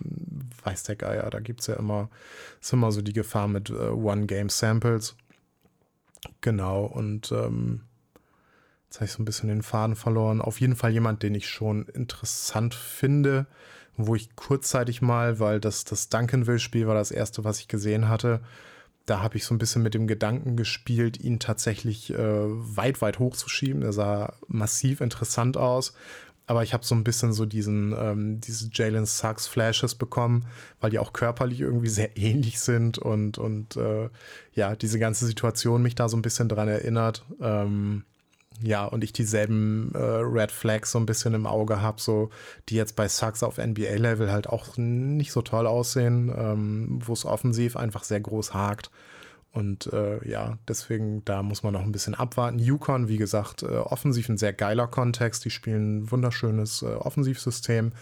weiß der Geier, da gibt es ja immer, ist immer so die Gefahr mit äh, One-Game-Samples. Genau, und ähm, jetzt habe ich so ein bisschen den Faden verloren. Auf jeden Fall jemand, den ich schon interessant finde, wo ich kurzzeitig mal, weil das, das Duncanville-Spiel war das erste, was ich gesehen hatte, da habe ich so ein bisschen mit dem Gedanken gespielt, ihn tatsächlich äh, weit, weit hochzuschieben. Er sah massiv interessant aus. Aber ich habe so ein bisschen so diesen, ähm, diese Jalen Suggs Flashes bekommen, weil die auch körperlich irgendwie sehr ähnlich sind und, und äh, ja, diese ganze Situation mich da so ein bisschen dran erinnert. Ähm, ja, und ich dieselben äh, Red Flags so ein bisschen im Auge habe, so die jetzt bei Sucks auf NBA-Level halt auch nicht so toll aussehen, ähm, wo es offensiv einfach sehr groß hakt. Und äh, ja, deswegen, da muss man noch ein bisschen abwarten. Yukon, wie gesagt, äh, offensiv ein sehr geiler Kontext. Die spielen ein wunderschönes äh, Offensivsystem.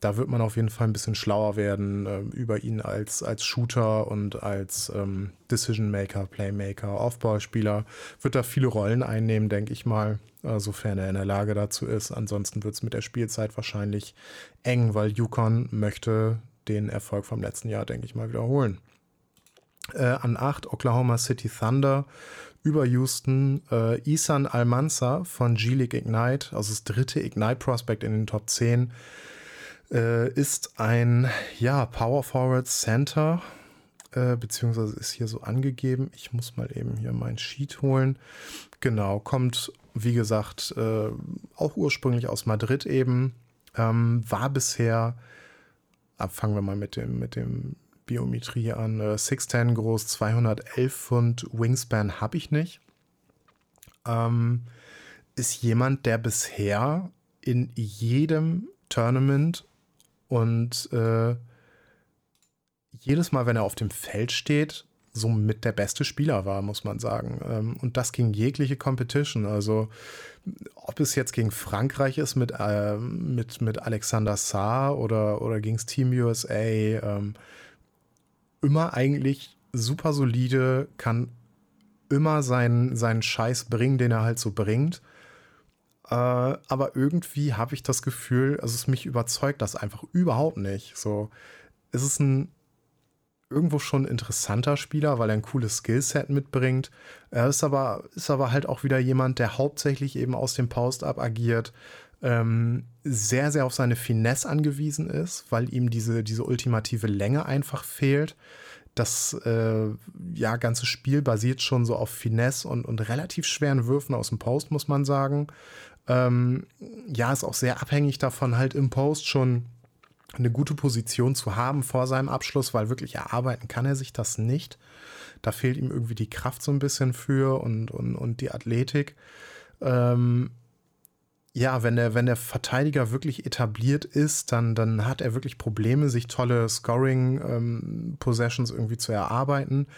Da wird man auf jeden Fall ein bisschen schlauer werden äh, über ihn als, als Shooter und als ähm, Decision Maker, Playmaker, Aufbauspieler. Wird da viele Rollen einnehmen, denke ich mal, äh, sofern er in der Lage dazu ist. Ansonsten wird es mit der Spielzeit wahrscheinlich eng, weil Yukon möchte den Erfolg vom letzten Jahr, denke ich mal, wiederholen äh, an 8 Oklahoma City Thunder über Houston äh, Isan Almanza von G-League Ignite, also das dritte Ignite Prospect in den Top 10, äh, ist ein ja, Power Forward Center, äh, beziehungsweise ist hier so angegeben. Ich muss mal eben hier mein Sheet holen. Genau, kommt wie gesagt äh, auch ursprünglich aus Madrid eben, ähm, war bisher, ab, fangen wir mal mit dem, mit dem Biometrie an. Äh, 6'10 groß, 211 Pfund, Wingspan habe ich nicht. Ähm, ist jemand, der bisher in jedem Tournament und äh, jedes Mal, wenn er auf dem Feld steht, somit der beste Spieler war, muss man sagen. Ähm, und das gegen jegliche Competition. Also ob es jetzt gegen Frankreich ist mit, äh, mit, mit Alexander Saar oder, oder gegen Team USA, ähm, immer eigentlich super solide, kann immer seinen, seinen Scheiß bringen, den er halt so bringt. Äh, aber irgendwie habe ich das Gefühl, also es mich überzeugt das einfach überhaupt nicht. So, es ist ein irgendwo schon interessanter Spieler, weil er ein cooles Skillset mitbringt. Er ist aber, ist aber halt auch wieder jemand, der hauptsächlich eben aus dem Post-Up agiert, ähm, sehr, sehr auf seine Finesse angewiesen ist, weil ihm diese, diese ultimative Länge einfach fehlt. Das äh, ja, ganze Spiel basiert schon so auf Finesse und, und relativ schweren Würfen aus dem Post, muss man sagen. Ähm, ja, ist auch sehr abhängig davon, halt im Post schon eine gute Position zu haben vor seinem Abschluss, weil wirklich erarbeiten kann er sich das nicht. Da fehlt ihm irgendwie die Kraft so ein bisschen für und, und, und die Athletik. Ähm, ja, wenn der, wenn der Verteidiger wirklich etabliert ist, dann, dann hat er wirklich Probleme, sich tolle Scoring-Possessions ähm, irgendwie zu erarbeiten.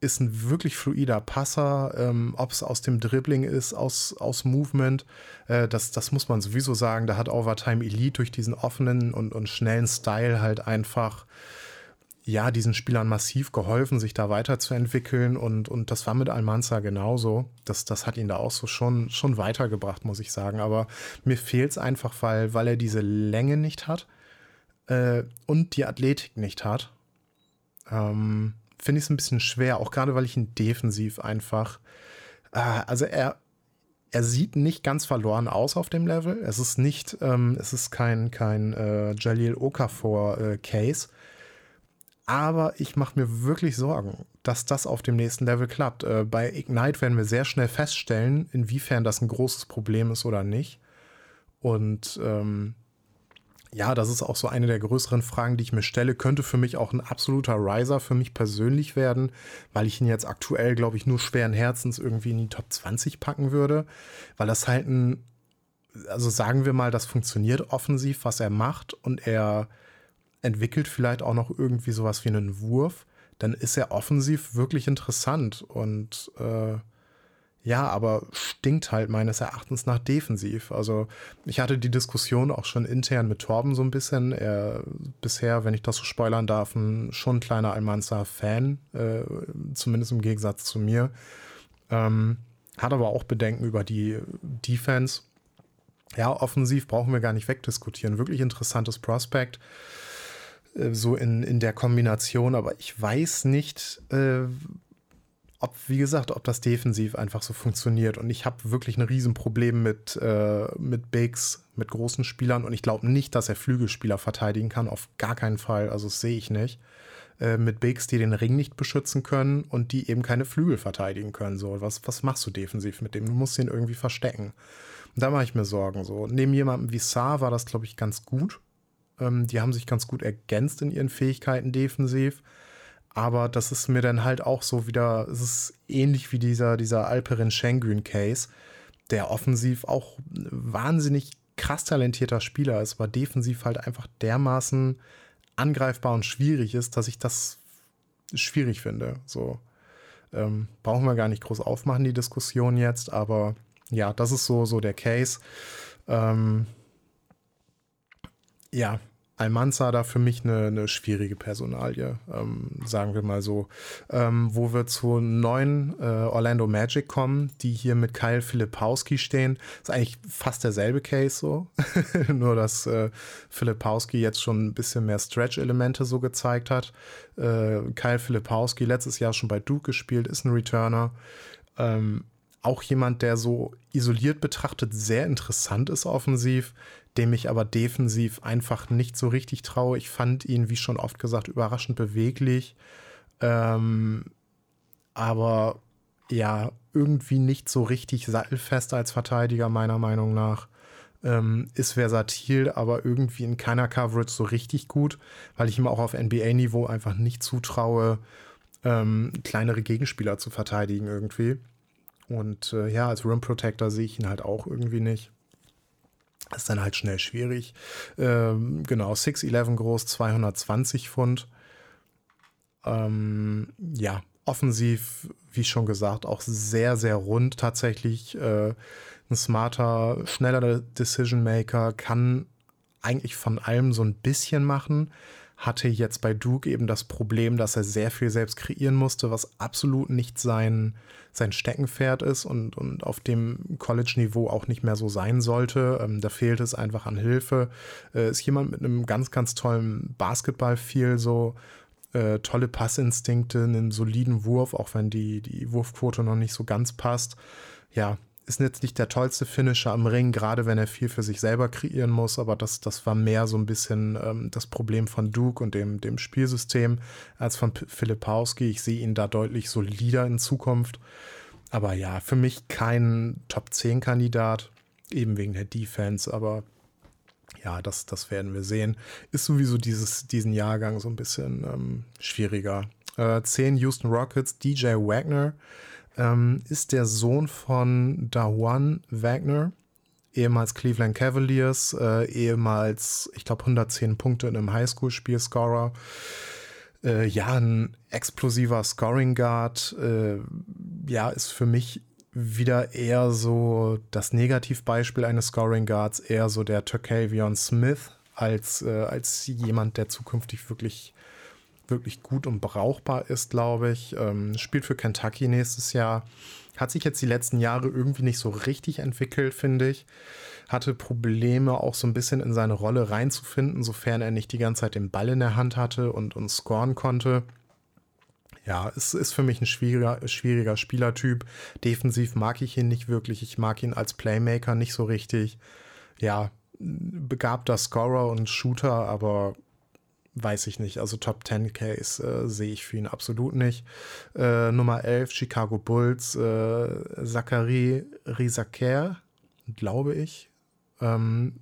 Ist ein wirklich fluider Passer, ähm, ob es aus dem Dribbling ist, aus, aus Movement, äh, das, das muss man sowieso sagen. Da hat Overtime Elite durch diesen offenen und, und schnellen Style halt einfach ja, diesen Spielern massiv geholfen, sich da weiterzuentwickeln und, und das war mit Almanza genauso. Das, das hat ihn da auch so schon, schon weitergebracht, muss ich sagen. Aber mir fehlt es einfach, weil, weil er diese Länge nicht hat äh, und die Athletik nicht hat. Ähm, Finde ich es ein bisschen schwer, auch gerade weil ich ihn defensiv einfach, äh, also er, er sieht nicht ganz verloren aus auf dem Level. Es ist nicht, ähm, es ist kein, kein äh, Jalil Okafor-Case. Äh, aber ich mache mir wirklich Sorgen, dass das auf dem nächsten Level klappt. Äh, bei Ignite werden wir sehr schnell feststellen, inwiefern das ein großes Problem ist oder nicht. Und ähm, ja, das ist auch so eine der größeren Fragen, die ich mir stelle. Könnte für mich auch ein absoluter Riser für mich persönlich werden, weil ich ihn jetzt aktuell, glaube ich, nur schweren Herzens irgendwie in die Top 20 packen würde, weil das halt ein, also sagen wir mal, das funktioniert offensiv, was er macht und er entwickelt vielleicht auch noch irgendwie sowas wie einen Wurf, dann ist er offensiv wirklich interessant und äh, ja, aber stinkt halt meines Erachtens nach defensiv. Also ich hatte die Diskussion auch schon intern mit Torben so ein bisschen. Er bisher, wenn ich das so spoilern darf, ein schon kleiner Almanza-Fan, äh, zumindest im Gegensatz zu mir. Ähm, hat aber auch Bedenken über die Defense. Ja, offensiv brauchen wir gar nicht wegdiskutieren. Wirklich interessantes Prospect. Äh, so in, in der Kombination, aber ich weiß nicht, äh, ob, wie gesagt, ob das defensiv einfach so funktioniert. Und ich habe wirklich ein Riesenproblem mit, äh, mit Bigs, mit großen Spielern. Und ich glaube nicht, dass er Flügelspieler verteidigen kann. Auf gar keinen Fall. Also sehe ich nicht. Äh, mit Bigs, die den Ring nicht beschützen können und die eben keine Flügel verteidigen können. So, was, was machst du defensiv mit dem? Du musst ihn irgendwie verstecken. Und da mache ich mir Sorgen. So, neben jemandem wie Saar war das, glaube ich, ganz gut. Ähm, die haben sich ganz gut ergänzt in ihren Fähigkeiten defensiv. Aber das ist mir dann halt auch so wieder, es ist ähnlich wie dieser, dieser Alperin Schengen Case, der offensiv auch wahnsinnig krass talentierter Spieler ist, aber defensiv halt einfach dermaßen angreifbar und schwierig ist, dass ich das schwierig finde. So. Ähm, brauchen wir gar nicht groß aufmachen, die Diskussion jetzt, aber ja, das ist so, so der Case. Ähm, ja, Almanza da für mich eine, eine schwierige Personalie, ähm, sagen wir mal so. Ähm, wo wir zu neuen äh, Orlando Magic kommen, die hier mit Kyle Filipowski stehen. Ist eigentlich fast derselbe Case so. Nur, dass äh, Filipowski jetzt schon ein bisschen mehr Stretch-Elemente so gezeigt hat. Äh, Kyle Filipowski letztes Jahr schon bei Duke gespielt, ist ein Returner. Ähm, auch jemand, der so isoliert betrachtet sehr interessant ist offensiv, dem ich aber defensiv einfach nicht so richtig traue. Ich fand ihn, wie schon oft gesagt, überraschend beweglich. Ähm, aber ja, irgendwie nicht so richtig sattelfest als Verteidiger, meiner Meinung nach. Ähm, ist versatil, aber irgendwie in keiner Coverage so richtig gut, weil ich ihm auch auf NBA-Niveau einfach nicht zutraue, ähm, kleinere Gegenspieler zu verteidigen irgendwie. Und äh, ja, als Rim Protector sehe ich ihn halt auch irgendwie nicht. Ist dann halt schnell schwierig. Ähm, genau, 6'11 groß, 220 Pfund. Ähm, ja, offensiv, wie schon gesagt, auch sehr, sehr rund tatsächlich. Äh, ein smarter, schneller Decision Maker, kann eigentlich von allem so ein bisschen machen hatte jetzt bei Duke eben das Problem, dass er sehr viel selbst kreieren musste, was absolut nicht sein, sein Steckenpferd ist und, und auf dem College-Niveau auch nicht mehr so sein sollte. Ähm, da fehlt es einfach an Hilfe. Äh, ist jemand mit einem ganz, ganz tollen Basketball-Feel, so äh, tolle Passinstinkte, einen soliden Wurf, auch wenn die, die Wurfquote noch nicht so ganz passt. Ja, ist jetzt nicht der tollste Finisher am Ring, gerade wenn er viel für sich selber kreieren muss, aber das, das war mehr so ein bisschen ähm, das Problem von Duke und dem, dem Spielsystem als von Filipowski. Ich sehe ihn da deutlich solider in Zukunft. Aber ja, für mich kein Top-10-Kandidat, eben wegen der Defense, aber ja, das, das werden wir sehen. Ist sowieso dieses, diesen Jahrgang so ein bisschen ähm, schwieriger. Äh, 10 Houston Rockets, DJ Wagner ähm, ist der Sohn von Dawan Wagner, ehemals Cleveland Cavaliers, äh, ehemals, ich glaube, 110 Punkte in einem Highschool-Spielscorer. Äh, ja, ein explosiver Scoring Guard. Äh, ja, ist für mich wieder eher so das Negativbeispiel eines Scoring Guards, eher so der Turkavion Smith als, äh, als jemand, der zukünftig wirklich wirklich gut und brauchbar ist, glaube ich. Ähm, spielt für Kentucky nächstes Jahr. Hat sich jetzt die letzten Jahre irgendwie nicht so richtig entwickelt, finde ich. Hatte Probleme, auch so ein bisschen in seine Rolle reinzufinden, sofern er nicht die ganze Zeit den Ball in der Hand hatte und, und scoren konnte. Ja, es ist für mich ein schwieriger, schwieriger Spielertyp. Defensiv mag ich ihn nicht wirklich. Ich mag ihn als Playmaker nicht so richtig. Ja, begabter Scorer und Shooter, aber weiß ich nicht. Also Top 10 Case äh, sehe ich für ihn absolut nicht. Äh, Nummer 11, Chicago Bulls, äh, Zachary Rizaker, glaube ich. Ähm,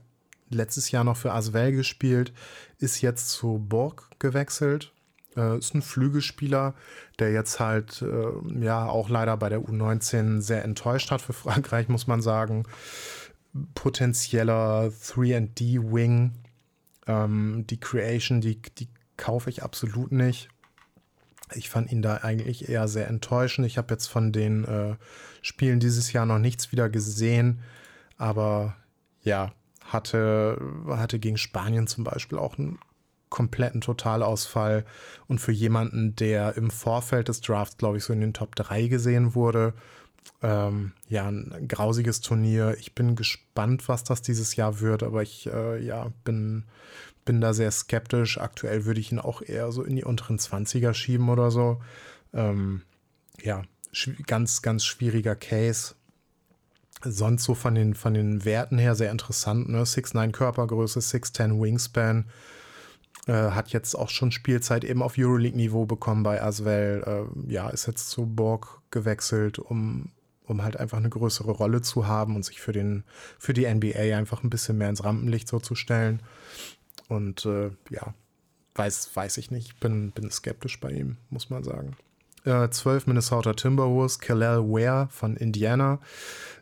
letztes Jahr noch für Asvel gespielt, ist jetzt zu Borg gewechselt. Äh, ist ein Flügelspieler, der jetzt halt äh, ja auch leider bei der U19 sehr enttäuscht hat für Frankreich, muss man sagen. Potenzieller 3D-Wing ähm, die Creation, die, die kaufe ich absolut nicht. Ich fand ihn da eigentlich eher sehr enttäuschend. Ich habe jetzt von den äh, Spielen dieses Jahr noch nichts wieder gesehen, aber ja, hatte, hatte gegen Spanien zum Beispiel auch einen kompletten Totalausfall und für jemanden, der im Vorfeld des Drafts, glaube ich, so in den Top 3 gesehen wurde, ähm, ja, ein grausiges Turnier. Ich bin gespannt, was das dieses Jahr wird, aber ich äh, ja, bin, bin da sehr skeptisch. Aktuell würde ich ihn auch eher so in die unteren 20er schieben oder so. Ähm, ja, ganz, ganz schwieriger Case. Sonst so von den, von den Werten her sehr interessant. Ne? 6'9 Körpergröße, 6'10 Wingspan. Äh, hat jetzt auch schon Spielzeit eben auf Euroleague-Niveau bekommen bei Aswell. Äh, ja, ist jetzt zu Borg gewechselt, um um halt einfach eine größere Rolle zu haben und sich für, den, für die NBA einfach ein bisschen mehr ins Rampenlicht so zu stellen. Und äh, ja, weiß, weiß ich nicht. Bin, bin skeptisch bei ihm, muss man sagen. Äh, 12 Minnesota Timberwolves, Kalel Ware von Indiana.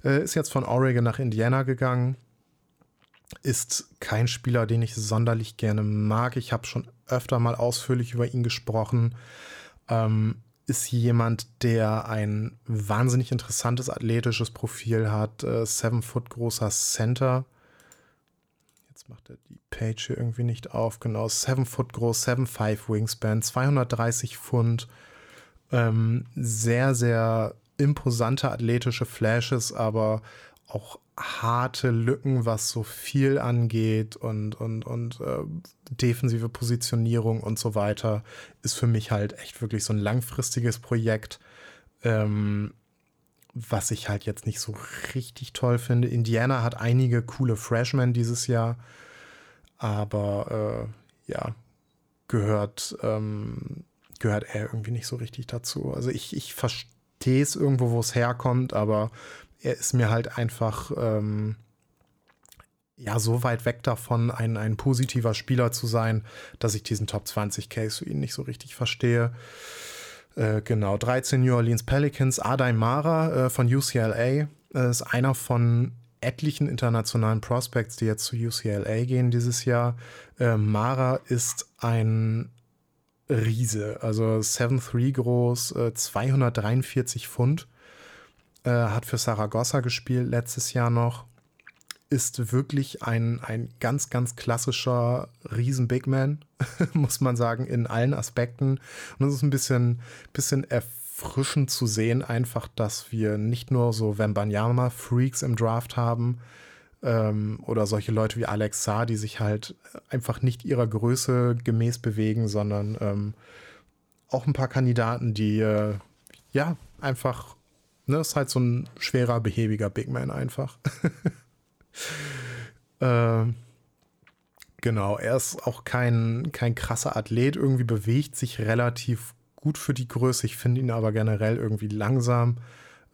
Äh, ist jetzt von Oregon nach Indiana gegangen. Ist kein Spieler, den ich sonderlich gerne mag. Ich habe schon öfter mal ausführlich über ihn gesprochen. Ähm, ist jemand, der ein wahnsinnig interessantes athletisches Profil hat. Äh, seven Foot großer Center. Jetzt macht er die Page hier irgendwie nicht auf. Genau, Seven Foot groß, Seven Five Wingspan, 230 Pfund. Ähm, sehr, sehr imposante athletische Flashes, aber auch harte Lücken, was so viel angeht und, und, und äh, defensive Positionierung und so weiter, ist für mich halt echt wirklich so ein langfristiges Projekt, ähm, was ich halt jetzt nicht so richtig toll finde. Indiana hat einige coole Freshmen dieses Jahr, aber äh, ja, gehört, ähm, gehört er irgendwie nicht so richtig dazu. Also ich, ich verstehe es irgendwo, wo es herkommt, aber er ist mir halt einfach ähm, ja so weit weg davon, ein, ein positiver Spieler zu sein, dass ich diesen Top 20 Case für ihn nicht so richtig verstehe. Äh, genau, 13 New Orleans Pelicans, Adai Mara äh, von UCLA äh, ist einer von etlichen internationalen Prospects, die jetzt zu UCLA gehen dieses Jahr. Äh, Mara ist ein Riese, also 7'3 groß, 243 äh, Pfund äh, hat für Saragossa gespielt letztes Jahr noch. Ist wirklich ein, ein ganz, ganz klassischer Riesen-Big-Man, muss man sagen, in allen Aspekten. Und es ist ein bisschen, bisschen erfrischend zu sehen, einfach, dass wir nicht nur so Wembanyama-Freaks im Draft haben, ähm, oder solche Leute wie Alex Saar, die sich halt einfach nicht ihrer Größe gemäß bewegen, sondern ähm, auch ein paar Kandidaten, die äh, ja einfach Ne, ist halt so ein schwerer, behäbiger Big Man einfach. äh, genau, er ist auch kein, kein krasser Athlet, irgendwie bewegt sich relativ gut für die Größe. Ich finde ihn aber generell irgendwie langsam.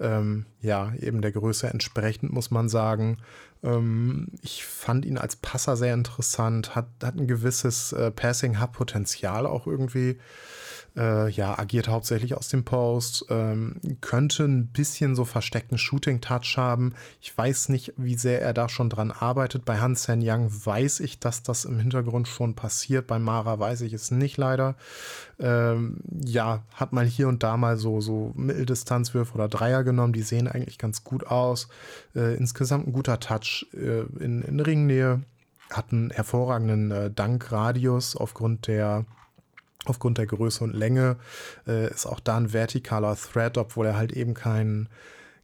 Ähm, ja, eben der Größe entsprechend, muss man sagen. Ähm, ich fand ihn als Passer sehr interessant, hat, hat ein gewisses äh, Passing-Hub-Potenzial auch irgendwie. Äh, ja, agiert hauptsächlich aus dem Post, ähm, könnte ein bisschen so versteckten Shooting-Touch haben. Ich weiß nicht, wie sehr er da schon dran arbeitet. Bei Han Sen Yang weiß ich, dass das im Hintergrund schon passiert. Bei Mara weiß ich es nicht leider. Ähm, ja, hat mal hier und da mal so, so Mitteldistanzwürfe oder Dreier genommen. Die sehen eigentlich ganz gut aus. Äh, insgesamt ein guter Touch äh, in, in Ringnähe. Hat einen hervorragenden äh, Dankradius aufgrund der aufgrund der Größe und Länge äh, ist auch da ein vertikaler Thread, obwohl er halt eben kein,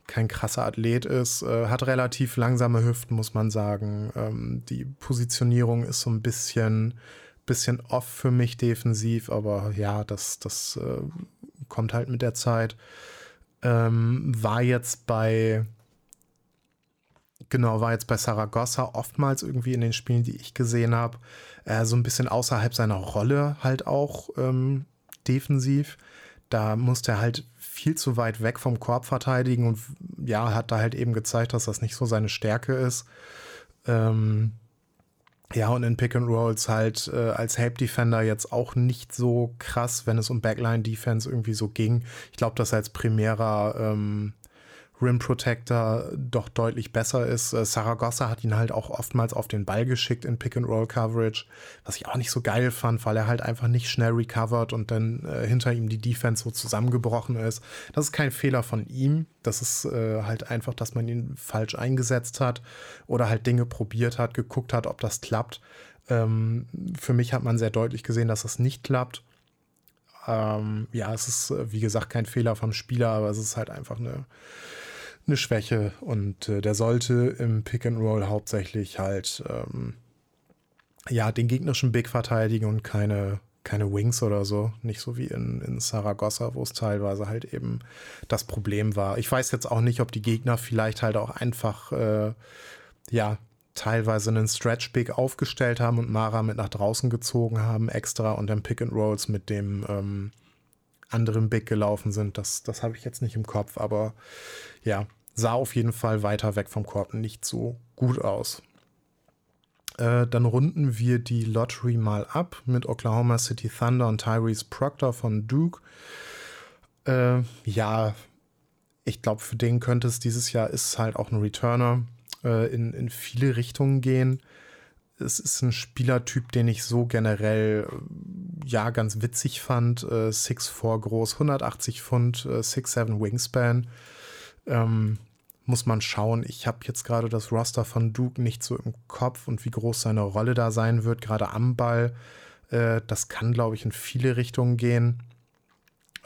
kein krasser Athlet ist. Äh, hat relativ langsame Hüften, muss man sagen. Ähm, die Positionierung ist so ein bisschen, bisschen off für mich defensiv, aber ja, das, das äh, kommt halt mit der Zeit. Ähm, war jetzt bei genau, war jetzt bei Saragossa oftmals irgendwie in den Spielen, die ich gesehen habe, äh, so ein bisschen außerhalb seiner Rolle halt auch ähm, defensiv. Da musste er halt viel zu weit weg vom Korb verteidigen und ja, hat da halt eben gezeigt, dass das nicht so seine Stärke ist. Ähm, ja, und in Pick and Rolls halt äh, als Help Defender jetzt auch nicht so krass, wenn es um Backline Defense irgendwie so ging. Ich glaube, dass er als primärer ähm, Rim Protector doch deutlich besser ist. Äh, Saragossa hat ihn halt auch oftmals auf den Ball geschickt in Pick-and-Roll-Coverage, was ich auch nicht so geil fand, weil er halt einfach nicht schnell recovered und dann äh, hinter ihm die Defense so zusammengebrochen ist. Das ist kein Fehler von ihm. Das ist äh, halt einfach, dass man ihn falsch eingesetzt hat oder halt Dinge probiert hat, geguckt hat, ob das klappt. Ähm, für mich hat man sehr deutlich gesehen, dass das nicht klappt. Ähm, ja, es ist, äh, wie gesagt, kein Fehler vom Spieler, aber es ist halt einfach eine eine Schwäche und äh, der sollte im Pick and Roll hauptsächlich halt ähm, ja den gegnerischen Big verteidigen und keine keine Wings oder so, nicht so wie in, in Saragossa, wo es teilweise halt eben das Problem war. Ich weiß jetzt auch nicht, ob die Gegner vielleicht halt auch einfach äh, ja teilweise einen Stretch Big aufgestellt haben und Mara mit nach draußen gezogen haben extra und dann Pick and Rolls mit dem ähm, anderen Big gelaufen sind. Das, das habe ich jetzt nicht im Kopf, aber ja, sah auf jeden Fall weiter weg vom Korb nicht so gut aus. Äh, dann runden wir die Lottery mal ab mit Oklahoma City Thunder und Tyrese Proctor von Duke. Äh, ja, ich glaube, für den könnte es dieses Jahr ist halt auch ein Returner äh, in, in viele Richtungen gehen. Es ist ein Spielertyp, den ich so generell ja ganz witzig fand. Äh, 6'4 groß, 180 Pfund, äh, 6'7 Wingspan. Ähm, muss man schauen. Ich habe jetzt gerade das Roster von Duke nicht so im Kopf und wie groß seine Rolle da sein wird, gerade am Ball. Äh, das kann, glaube ich, in viele Richtungen gehen.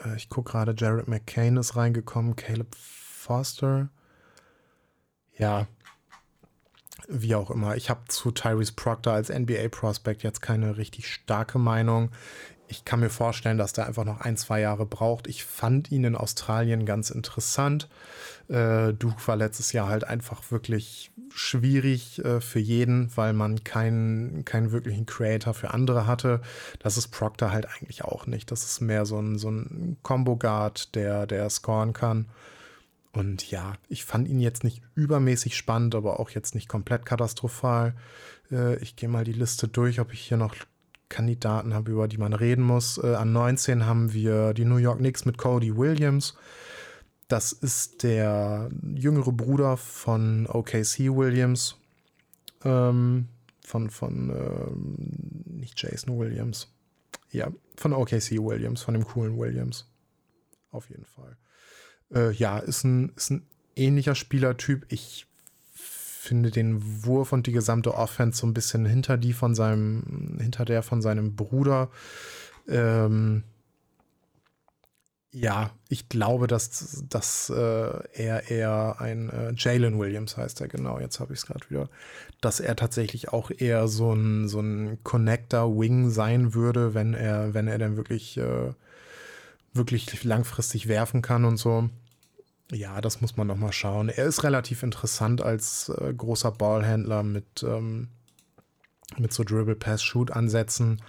Äh, ich gucke gerade, Jared McCain ist reingekommen, Caleb Foster. Ja, wie auch immer. Ich habe zu Tyrese Proctor als NBA-Prospect jetzt keine richtig starke Meinung. Ich kann mir vorstellen, dass der einfach noch ein, zwei Jahre braucht. Ich fand ihn in Australien ganz interessant. Äh, Duke war letztes Jahr halt einfach wirklich schwierig äh, für jeden, weil man keinen, keinen wirklichen Creator für andere hatte. Das ist Proctor halt eigentlich auch nicht. Das ist mehr so ein, so ein Combo-Guard, der, der scoren kann. Und ja, ich fand ihn jetzt nicht übermäßig spannend, aber auch jetzt nicht komplett katastrophal. Äh, ich gehe mal die Liste durch, ob ich hier noch Kandidaten habe, über die man reden muss. Äh, an 19 haben wir die New York Knicks mit Cody Williams. Das ist der jüngere Bruder von OKC Williams. Ähm, von, von, ähm, nicht Jason Williams. Ja, von OKC Williams, von dem coolen Williams. Auf jeden Fall. Äh, ja, ist ein, ist ein ähnlicher Spielertyp. Ich finde den Wurf und die gesamte Offense so ein bisschen hinter die von seinem, hinter der von seinem Bruder. Ähm, ja, ich glaube, dass, dass äh, er eher ein äh, Jalen Williams heißt er, genau, jetzt habe ich es gerade wieder, dass er tatsächlich auch eher so ein, so ein Connector-Wing sein würde, wenn er, wenn er dann wirklich, äh, wirklich langfristig werfen kann und so. Ja, das muss man noch mal schauen. Er ist relativ interessant als äh, großer Ballhändler mit, ähm, mit so Dribble Pass Shoot Ansätzen.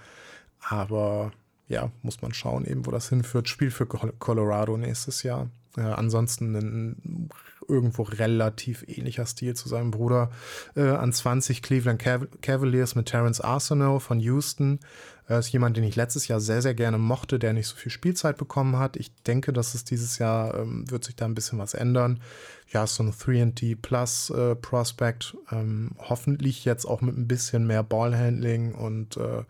Aber ja, muss man schauen, eben wo das hinführt. Spiel für Colorado nächstes Jahr. Äh, ansonsten ein irgendwo relativ ähnlicher Stil zu seinem Bruder. Äh, an 20 Cleveland Cav Cavaliers mit Terrence Arsenault von Houston. Er ist jemand, den ich letztes Jahr sehr, sehr gerne mochte, der nicht so viel Spielzeit bekommen hat. Ich denke, dass es dieses Jahr ähm, wird sich da ein bisschen was ändern. Ja, so ein 3D Plus äh, Prospect. Ähm, hoffentlich jetzt auch mit ein bisschen mehr Ballhandling und äh,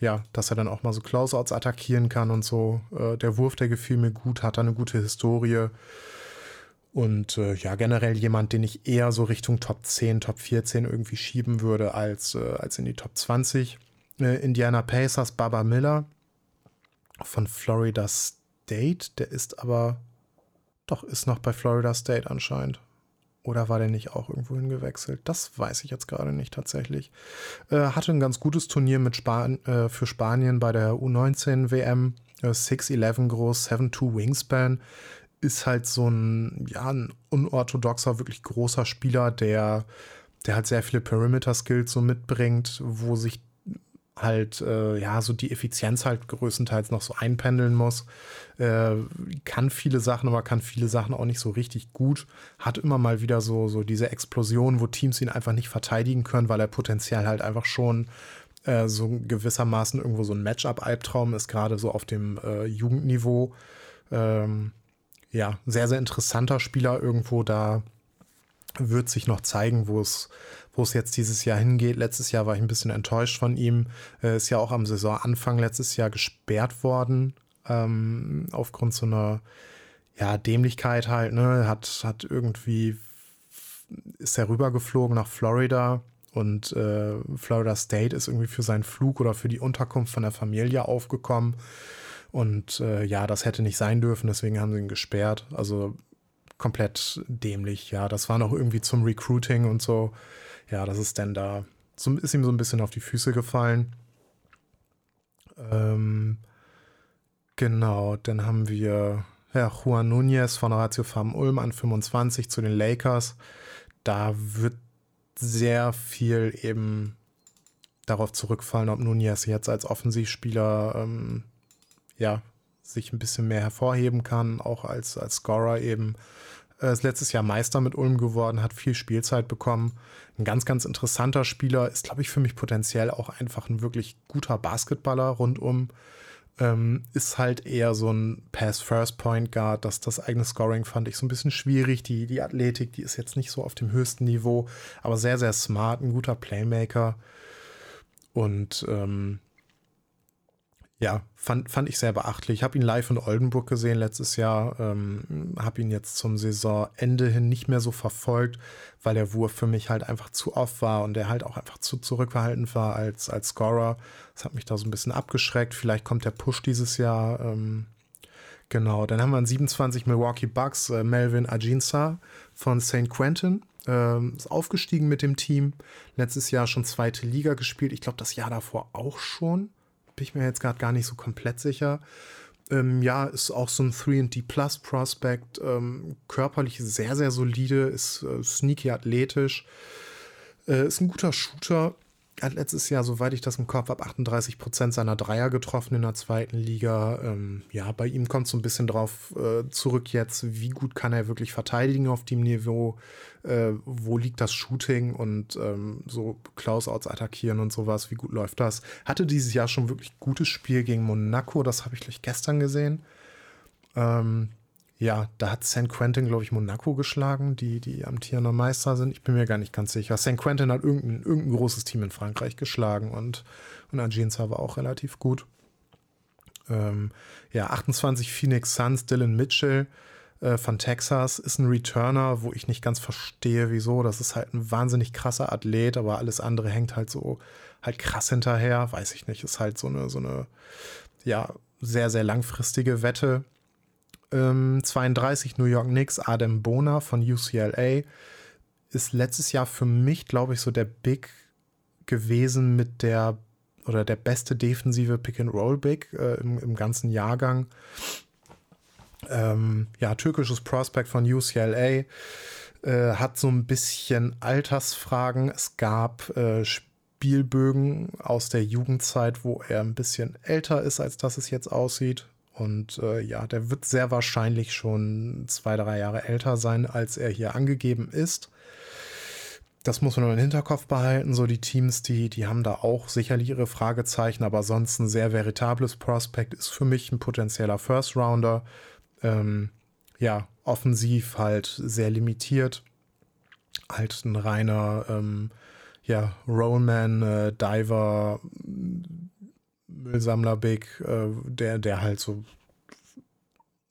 ja, dass er dann auch mal so Closeouts attackieren kann und so. Äh, der Wurf, der gefiel mir gut, hat eine gute Historie. Und äh, ja, generell jemand, den ich eher so Richtung Top 10, Top 14 irgendwie schieben würde, als, äh, als in die Top 20 äh, Indiana Pacers, Baba Miller von Florida State. Der ist aber, doch, ist noch bei Florida State anscheinend. Oder war der nicht auch irgendwo hingewechselt? Das weiß ich jetzt gerade nicht tatsächlich. Äh, hatte ein ganz gutes Turnier mit Span äh, für Spanien bei der U19 WM. Äh, 6'11 groß, 7'2 Wingspan. Ist halt so ein, ja, ein unorthodoxer, wirklich großer Spieler, der, der halt sehr viele Perimeter-Skills so mitbringt, wo sich halt, äh, ja, so die Effizienz halt größtenteils noch so einpendeln muss. Äh, kann viele Sachen, aber kann viele Sachen auch nicht so richtig gut. Hat immer mal wieder so, so diese Explosion, wo Teams ihn einfach nicht verteidigen können, weil er potenziell halt einfach schon äh, so gewissermaßen irgendwo so ein Matchup-Albtraum ist, gerade so auf dem äh, Jugendniveau. Ähm, ja, sehr, sehr interessanter Spieler irgendwo da wird sich noch zeigen, wo es, wo es jetzt dieses Jahr hingeht. Letztes Jahr war ich ein bisschen enttäuscht von ihm. Ist ja auch am Saisonanfang letztes Jahr gesperrt worden, ähm, aufgrund so einer ja, Dämlichkeit halt, ne? Hat, hat irgendwie, ist er rübergeflogen nach Florida und äh, Florida State ist irgendwie für seinen Flug oder für die Unterkunft von der Familie aufgekommen. Und äh, ja, das hätte nicht sein dürfen, deswegen haben sie ihn gesperrt. Also komplett dämlich. Ja, das war noch irgendwie zum Recruiting und so. Ja, das ist dann da, so, ist ihm so ein bisschen auf die Füße gefallen. Ähm, genau, dann haben wir ja, Juan Nunez von Ratio Farm Ulm an 25 zu den Lakers. Da wird sehr viel eben darauf zurückfallen, ob Nunez jetzt als Offensivspieler ähm, ja, sich ein bisschen mehr hervorheben kann, auch als, als Scorer eben. Er ist letztes Jahr Meister mit Ulm geworden, hat viel Spielzeit bekommen. Ein ganz, ganz interessanter Spieler, ist, glaube ich, für mich potenziell auch einfach ein wirklich guter Basketballer rundum. Ähm, ist halt eher so ein Pass-First-Point Guard. dass das eigene Scoring fand ich so ein bisschen schwierig. Die, die Athletik, die ist jetzt nicht so auf dem höchsten Niveau, aber sehr, sehr smart, ein guter Playmaker. Und ähm, Ja, fand, fand ich sehr beachtlich. Ich habe ihn live in Oldenburg gesehen letztes Jahr. Ähm, habe ihn jetzt zum Saisonende hin nicht mehr so verfolgt, weil der Wurf für mich halt einfach zu oft war und der halt auch einfach zu zurückverhaltend war als, als Scorer. Das hat mich da so ein bisschen abgeschreckt. Vielleicht kommt der Push dieses Jahr. Ähm, genau, dann haben wir einen 27 Milwaukee Bucks, äh, Melvin Ajinsa von St. Quentin. Ähm, ist aufgestiegen mit dem Team. Letztes Jahr schon zweite Liga gespielt. Ich glaube, das Jahr davor auch schon bin ich mir jetzt gerade gar nicht so komplett sicher. Ähm, ja, ist auch so ein 3D Plus Prospect. Ähm, körperlich sehr, sehr solide, ist äh, sneaky athletisch. Äh, ist ein guter Shooter hat letztes Jahr, soweit ich das im Kopf habe, 38 Prozent seiner Dreier getroffen in der zweiten Liga. Ähm, ja, bei ihm kommt so ein bisschen drauf äh, zurück jetzt, wie gut kann er wirklich verteidigen auf dem Niveau, äh, wo liegt das Shooting und ähm, so Close-Outs attackieren und sowas, wie gut läuft das. Hatte dieses Jahr schon wirklich gutes Spiel gegen Monaco, das habe ich gleich gestern gesehen. Ähm, ja, da hat St. Quentin, glaube ich, Monaco geschlagen, die, die amtierender Meister sind. Ich bin mir gar nicht ganz sicher. St. Quentin hat irgendein, irgendein großes Team in Frankreich geschlagen und, und Aginza war auch relativ gut. Ähm, ja, 28 Phoenix Suns, Dylan Mitchell äh, von Texas ist ein Returner, wo ich nicht ganz verstehe, wieso. Das ist halt ein wahnsinnig krasser Athlet, aber alles andere hängt halt so halt krass hinterher. Weiß ich nicht. Ist halt so eine, so eine, ja, sehr, sehr langfristige Wette ähm, 32 New York Knicks, Adam Bona von UCLA, ist letztes Jahr für mich, glaube ich, so der Big gewesen mit der oder der beste defensive Pick-and-Roll-Big äh, im, im, ganzen Jahrgang. Ähm, ja, türkisches Prospect von UCLA. Äh, hat so ein bisschen Altersfragen. Es gab äh, Spielbögen aus der Jugendzeit, wo er ein bisschen älter ist, als das es jetzt aussieht. Und äh, ja, der wird sehr wahrscheinlich schon zwei, drei Jahre älter sein, als er hier angegeben ist. Das muss man im Hinterkopf behalten. So die Teams, die, die haben da auch sicherlich ihre Fragezeichen, aber sonst ein sehr veritables Prospect ist für mich ein potenzieller First Rounder. Ähm, ja, offensiv halt sehr limitiert. Halt ein reiner, ähm, ja, Rollman, äh, Diver, Müllsammler Big, äh, der, der halt so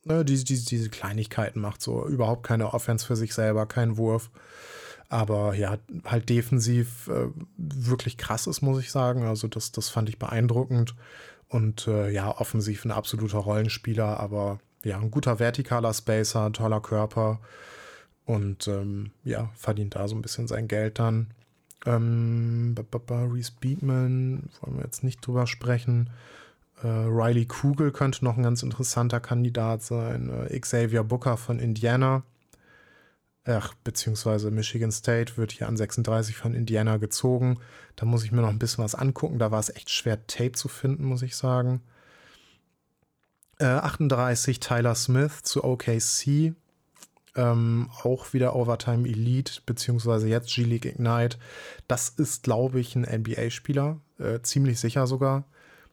ne, diese, diese, diese Kleinigkeiten macht, so überhaupt keine Offense für sich selber, kein Wurf. Aber ja, halt defensiv äh, wirklich krass ist, muss ich sagen. Also das, das fand ich beeindruckend. Und äh, ja, offensiv ein absoluter Rollenspieler, aber ja, ein guter vertikaler Spacer, toller Körper. Und ähm, ja, verdient da so ein bisschen sein Geld dann. Ähm, Reese Beatman, wollen wir jetzt nicht drüber sprechen. Äh, Riley Kugel könnte noch ein ganz interessanter Kandidat sein. Äh, Xavier Booker von Indiana. Ach, beziehungsweise Michigan State wird hier an 36 von Indiana gezogen. Da muss ich mir noch ein bisschen was angucken. Da war es echt schwer, Tape zu finden, muss ich sagen. Äh, 38 Tyler Smith zu OKC. Ähm, auch wieder Overtime Elite, beziehungsweise jetzt G-League Ignite. Das ist, glaube ich, ein NBA-Spieler, äh, ziemlich sicher sogar.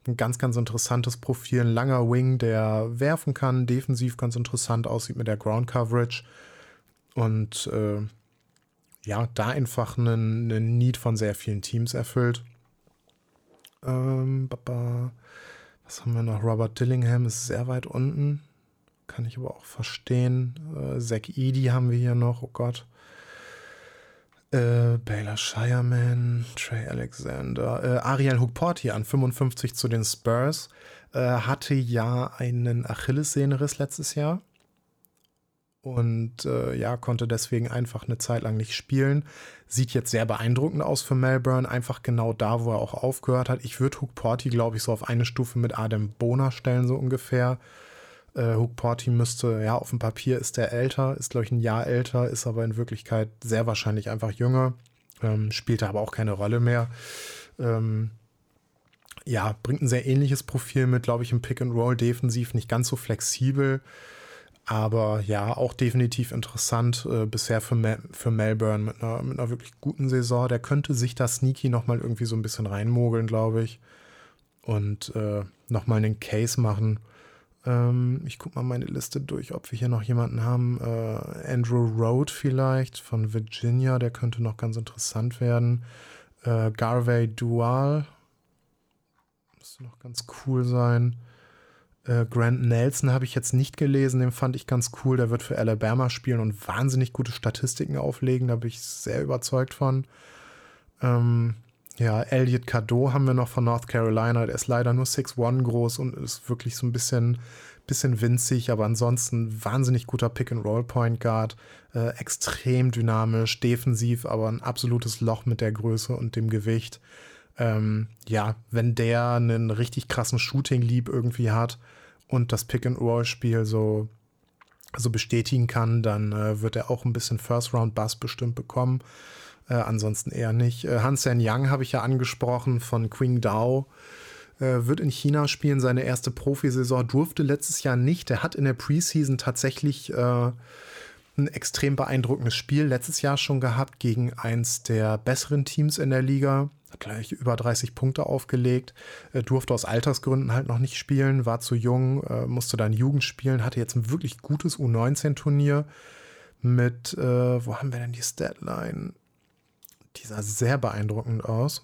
Ein ganz, ganz interessantes Profil, ein langer Wing, der werfen kann, defensiv ganz interessant aussieht mit der Ground Coverage. Und äh, ja, da einfach einen, einen Need von sehr vielen Teams erfüllt. Ähm, was haben wir noch? Robert Dillingham ist sehr weit unten. Kann ich aber auch verstehen. Äh, Zack Edie haben wir hier noch, oh Gott. Äh, Baylor Shireman, Trey Alexander, äh, Ariel Hookporti an 55 zu den Spurs. Äh, hatte ja einen Achillessehnenriss letztes Jahr. Und äh, ja, konnte deswegen einfach eine Zeit lang nicht spielen. Sieht jetzt sehr beeindruckend aus für Melbourne, einfach genau da, wo er auch aufgehört hat. Ich würde Hook Porty, glaube ich, so auf eine Stufe mit Adam Bona stellen, so ungefähr. Äh, Hook Porty müsste, ja, auf dem Papier ist der älter, ist, glaube ich, ein Jahr älter, ist aber in Wirklichkeit sehr wahrscheinlich einfach jünger. Ähm, spielt aber auch keine Rolle mehr. Ähm, ja, bringt ein sehr ähnliches Profil mit, glaube ich, im Pick and Roll defensiv, nicht ganz so flexibel. Aber ja, auch definitiv interessant äh, bisher für, Mel für Melbourne mit einer, mit einer wirklich guten Saison. Der könnte sich da sneaky nochmal irgendwie so ein bisschen reinmogeln, glaube ich. Und äh, nochmal einen Case machen. Ähm, ich gucke mal meine Liste durch, ob wir hier noch jemanden haben. Äh, Andrew Road vielleicht von Virginia, der könnte noch ganz interessant werden. Äh, Garvey Dual, müsste noch ganz cool sein. Äh, Grant Nelson habe ich jetzt nicht gelesen, den fand ich ganz cool. Der wird für Alabama spielen und wahnsinnig gute Statistiken auflegen. Da bin ich sehr überzeugt von. Ähm, ja, Elliot Cadeau haben wir noch von North Carolina. Der ist leider nur 6'1 groß und ist wirklich so ein bisschen, bisschen winzig, aber ansonsten wahnsinnig guter Pick-and-Roll-Point Guard. Äh, extrem dynamisch, defensiv, aber ein absolutes Loch mit der Größe und dem Gewicht. Ähm, ja, wenn der einen richtig krassen Shooting-Leap irgendwie hat und das Pick-and-Roll-Spiel so, so bestätigen kann, dann äh, wird er auch ein bisschen First-Round-Bass bestimmt bekommen. Äh, ansonsten eher nicht. Äh, Hansen Yang habe ich ja angesprochen von Qingdao. Äh, wird in China spielen, seine erste Profisaison, durfte letztes Jahr nicht. Er hat in der Preseason tatsächlich äh, ein extrem beeindruckendes Spiel letztes Jahr schon gehabt gegen eins der besseren Teams in der Liga. Hat gleich über 30 Punkte aufgelegt, äh, durfte aus Altersgründen halt noch nicht spielen, war zu jung, äh, musste dann Jugend spielen, hatte jetzt ein wirklich gutes U19-Turnier mit, äh, wo haben wir denn die Statline? Die sah sehr beeindruckend aus.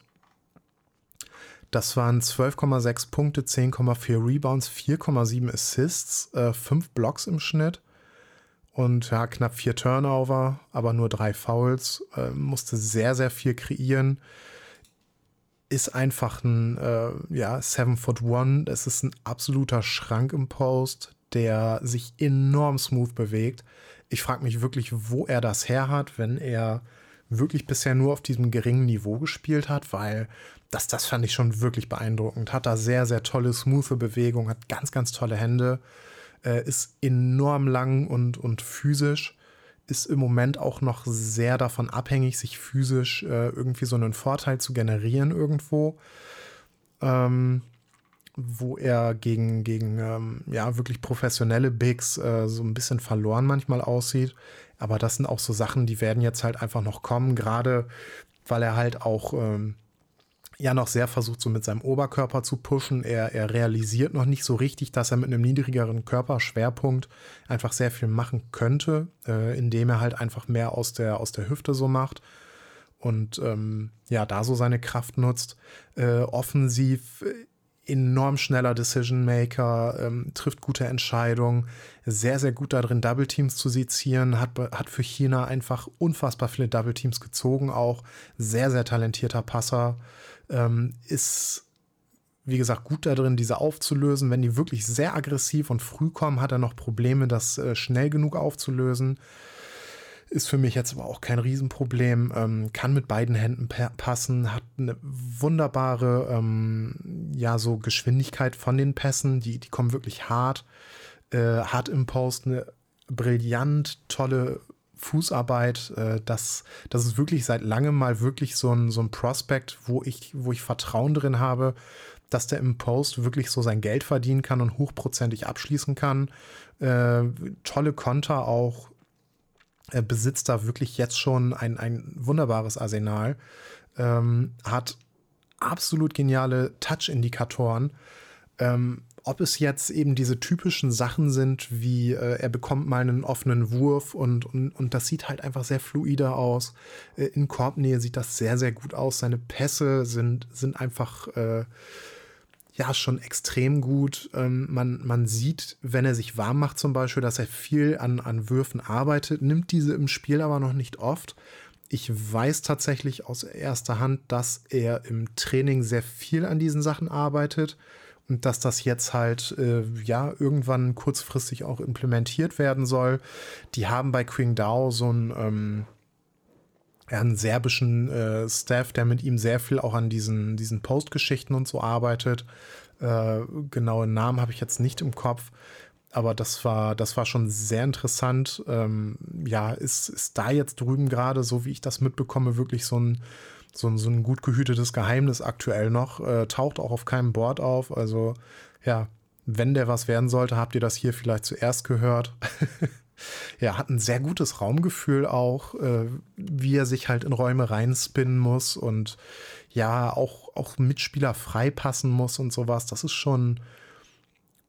Das waren 12,6 Punkte, 10,4 Rebounds, 4,7 Assists, äh, 5 Blocks im Schnitt und ja, knapp 4 Turnover, aber nur 3 Fouls. Äh, musste sehr, sehr viel kreieren. Ist einfach ein äh, ja, 7 Foot One. Es ist ein absoluter Schrank im Post, der sich enorm smooth bewegt. Ich frage mich wirklich, wo er das her hat, wenn er wirklich bisher nur auf diesem geringen Niveau gespielt hat, weil das, das fand ich schon wirklich beeindruckend. Hat da sehr, sehr tolle, smooth Bewegung, hat ganz, ganz tolle Hände, äh, ist enorm lang und, und physisch, ist im Moment auch noch sehr davon abhängig, sich physisch äh, irgendwie so einen Vorteil zu generieren irgendwo. Ähm, wo er gegen, gegen ähm, ja, wirklich professionelle Bigs äh, so ein bisschen verloren manchmal aussieht. Aber das sind auch so Sachen, die werden jetzt halt einfach noch kommen, gerade weil er halt auch ähm, ja noch sehr versucht, so mit seinem Oberkörper zu pushen. Er, er realisiert noch nicht so richtig, dass er mit einem niedrigeren Körperschwerpunkt einfach sehr viel machen könnte, äh, indem er halt einfach mehr aus der, aus der Hüfte so macht und ähm, ja, da so seine Kraft nutzt. Äh, offensiv enorm schneller Decision Maker, ähm, trifft gute Entscheidungen, sehr, sehr gut darin, Double Teams zu sezieren, hat, hat für China einfach unfassbar viele Double Teams gezogen, auch sehr, sehr talentierter Passer, ähm, ist wie gesagt, gut darin, diese aufzulösen. Wenn die wirklich sehr aggressiv und früh kommen, hat er noch Probleme, das äh, schnell genug aufzulösen. Ist für mich jetzt aber auch kein Riesenproblem. Ähm, kann mit beiden Händen passen, hat eine wunderbare, ähm, ja, so Geschwindigkeit von den Pässen. Die, die kommen wirklich hart. Äh, hat im Post eine brillant tolle Fußarbeit. Äh, das, das ist wirklich seit langem mal wirklich so ein, so ein Prospect, wo ich, wo ich Vertrauen drin habe, dass der im Post wirklich so sein Geld verdienen kann und hochprozentig abschließen kann. Äh, tolle Konter auch, er besitzt da wirklich jetzt schon ein, ein wunderbares Arsenal, ähm, hat absolut geniale Touch-Indikatoren. Ähm, ob es jetzt eben diese typischen Sachen sind, wie äh, er bekommt mal einen offenen Wurf und, und, und das sieht halt einfach sehr fluider aus. Äh, in Korbnähe sieht das sehr, sehr gut aus. Seine Pässe sind, sind einfach äh, ja schon extrem gut. Ähm, man, man sieht, wenn er sich warm macht zum Beispiel, dass er viel an, an Würfen arbeitet, nimmt diese im Spiel aber noch nicht oft. Ich weiß tatsächlich aus erster Hand, dass er im Training sehr viel an diesen Sachen arbeitet und dass das jetzt halt äh, ja irgendwann kurzfristig auch implementiert werden soll. Die haben bei Qingdao so ein ähm, einen serbischen äh, Staff, der mit ihm sehr viel auch an diesen, diesen Postgeschichten und so arbeitet. Äh, genauen Namen habe ich jetzt nicht im Kopf, aber das war, das war schon sehr interessant. Ähm, ja, ist, ist da jetzt drüben gerade, so wie ich das mitbekomme, wirklich so ein, so ein, so ein gut gehütetes Geheimnis aktuell noch. Äh, taucht auch auf keinem Board auf. Also ja, wenn der was werden sollte, habt ihr das hier vielleicht zuerst gehört. ja, hat ein sehr gutes Raumgefühl auch, äh, wie er sich halt in Räume reinspinnen muss und ja, auch, auch Mitspieler freipassen muss und sowas. Das ist schon,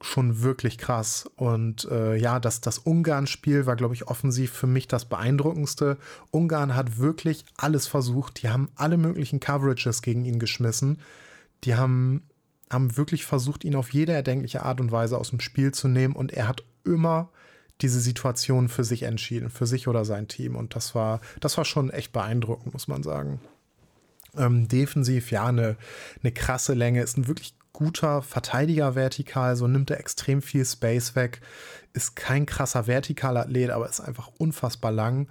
schon wirklich krass. Und äh, ja, das, das Ungarn-Spiel war, glaube ich, offensiv für mich das beeindruckendste. Ungarn hat wirklich alles versucht. Die haben alle möglichen Coverages gegen ihn geschmissen. Die haben haben wirklich versucht, ihn auf jede erdenkliche Art und Weise aus dem Spiel zu nehmen und er hat immer diese Situation für sich entschieden, für sich oder sein Team. Und das war, das war schon echt beeindruckend, muss man sagen. Ähm, defensiv, ja, eine, eine krasse Länge, ist ein wirklich guter Verteidiger vertikal, so nimmt er extrem viel Space weg, ist kein krasser Vertikalathlet, aber ist einfach unfassbar lang.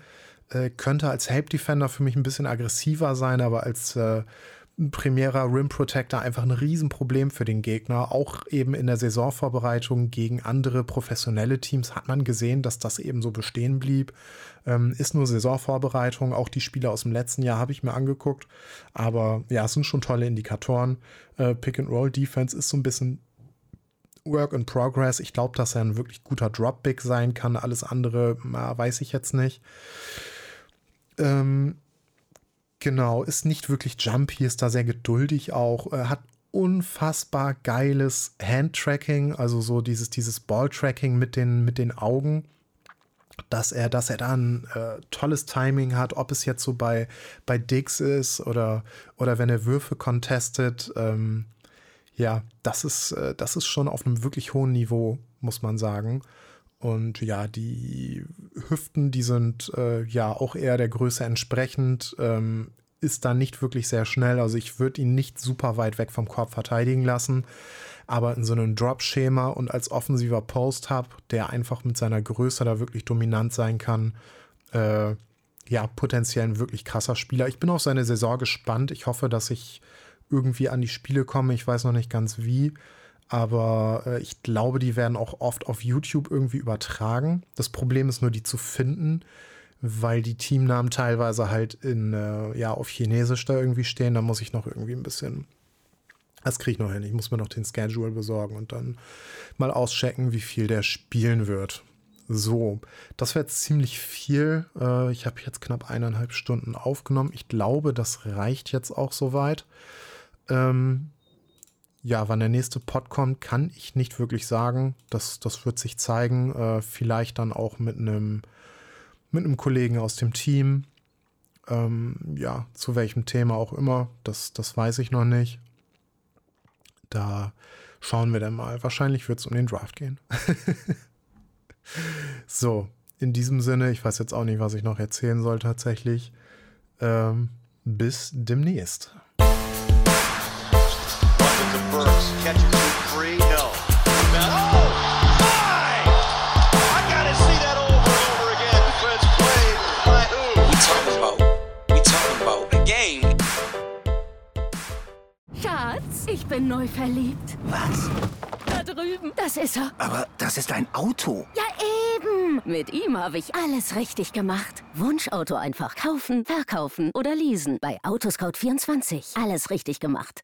Äh, könnte als Help Defender für mich ein bisschen aggressiver sein, aber als äh, primärer Rim Protector einfach ein Riesenproblem für den Gegner. Auch eben in der Saisonvorbereitung gegen andere professionelle Teams hat man gesehen, dass das eben so bestehen blieb. Ähm, ist nur Saisonvorbereitung. Auch die Spiele aus dem letzten Jahr habe ich mir angeguckt. Aber ja, es sind schon tolle Indikatoren. Äh, Pick-and-Roll-Defense ist so ein bisschen Work in Progress. Ich glaube, dass er ein wirklich guter Drop-Big sein kann. Alles andere na, weiß ich jetzt nicht. Ähm, Genau, ist nicht wirklich jumpy, ist da sehr geduldig auch, äh, hat unfassbar geiles Hand-Tracking, also so dieses, dieses Ball-Tracking mit den, mit den Augen, dass er, dass er da ein äh, tolles Timing hat, ob es jetzt so bei, bei Dix ist oder, oder wenn er Würfe contestet. Ähm, ja, das ist, äh, das ist schon auf einem wirklich hohen Niveau, muss man sagen. Und ja, die Hüften, die sind äh, ja auch eher der Größe entsprechend. Ähm, ist da nicht wirklich sehr schnell. Also ich würde ihn nicht super weit weg vom Korb verteidigen lassen. Aber in so einem Drop-Schema und als offensiver Post-Hub, der einfach mit seiner Größe da wirklich dominant sein kann, äh, ja, potenziell ein wirklich krasser Spieler. Ich bin auf seine Saison gespannt. Ich hoffe, dass ich irgendwie an die Spiele komme. Ich weiß noch nicht ganz wie. Aber äh, ich glaube, die werden auch oft auf YouTube irgendwie übertragen. Das Problem ist nur, die zu finden, weil die Teamnamen teilweise halt in, äh, ja, auf Chinesisch da irgendwie stehen. Da muss ich noch irgendwie ein bisschen. Das kriege ich noch hin. Ich muss mir noch den Schedule besorgen und dann mal auschecken, wie viel der spielen wird. So, das wäre ziemlich viel. Äh, ich habe jetzt knapp eineinhalb Stunden aufgenommen. Ich glaube, das reicht jetzt auch soweit. Ähm, ja, wann der nächste Pod kommt, kann ich nicht wirklich sagen. Das, das wird sich zeigen. Äh, vielleicht dann auch mit einem mit Kollegen aus dem Team. Ähm, ja, zu welchem Thema auch immer, das, das weiß ich noch nicht. Da schauen wir dann mal. Wahrscheinlich wird es um den Draft gehen. so, in diesem Sinne, ich weiß jetzt auch nicht, was ich noch erzählen soll tatsächlich. Ähm, bis demnächst. Burks catches three, no. Oh! My! I gotta see that over and over again. Defense played by who? We talking about, we talking about a game. Schatz, ich bin neu verliebt. Was? Da drüben. Das ist er. Aber das ist ein Auto. Ja, eben. Mit ihm habe ich alles richtig gemacht. Wunschauto einfach kaufen, verkaufen oder leasen. Bei Autoscout24. Alles richtig gemacht.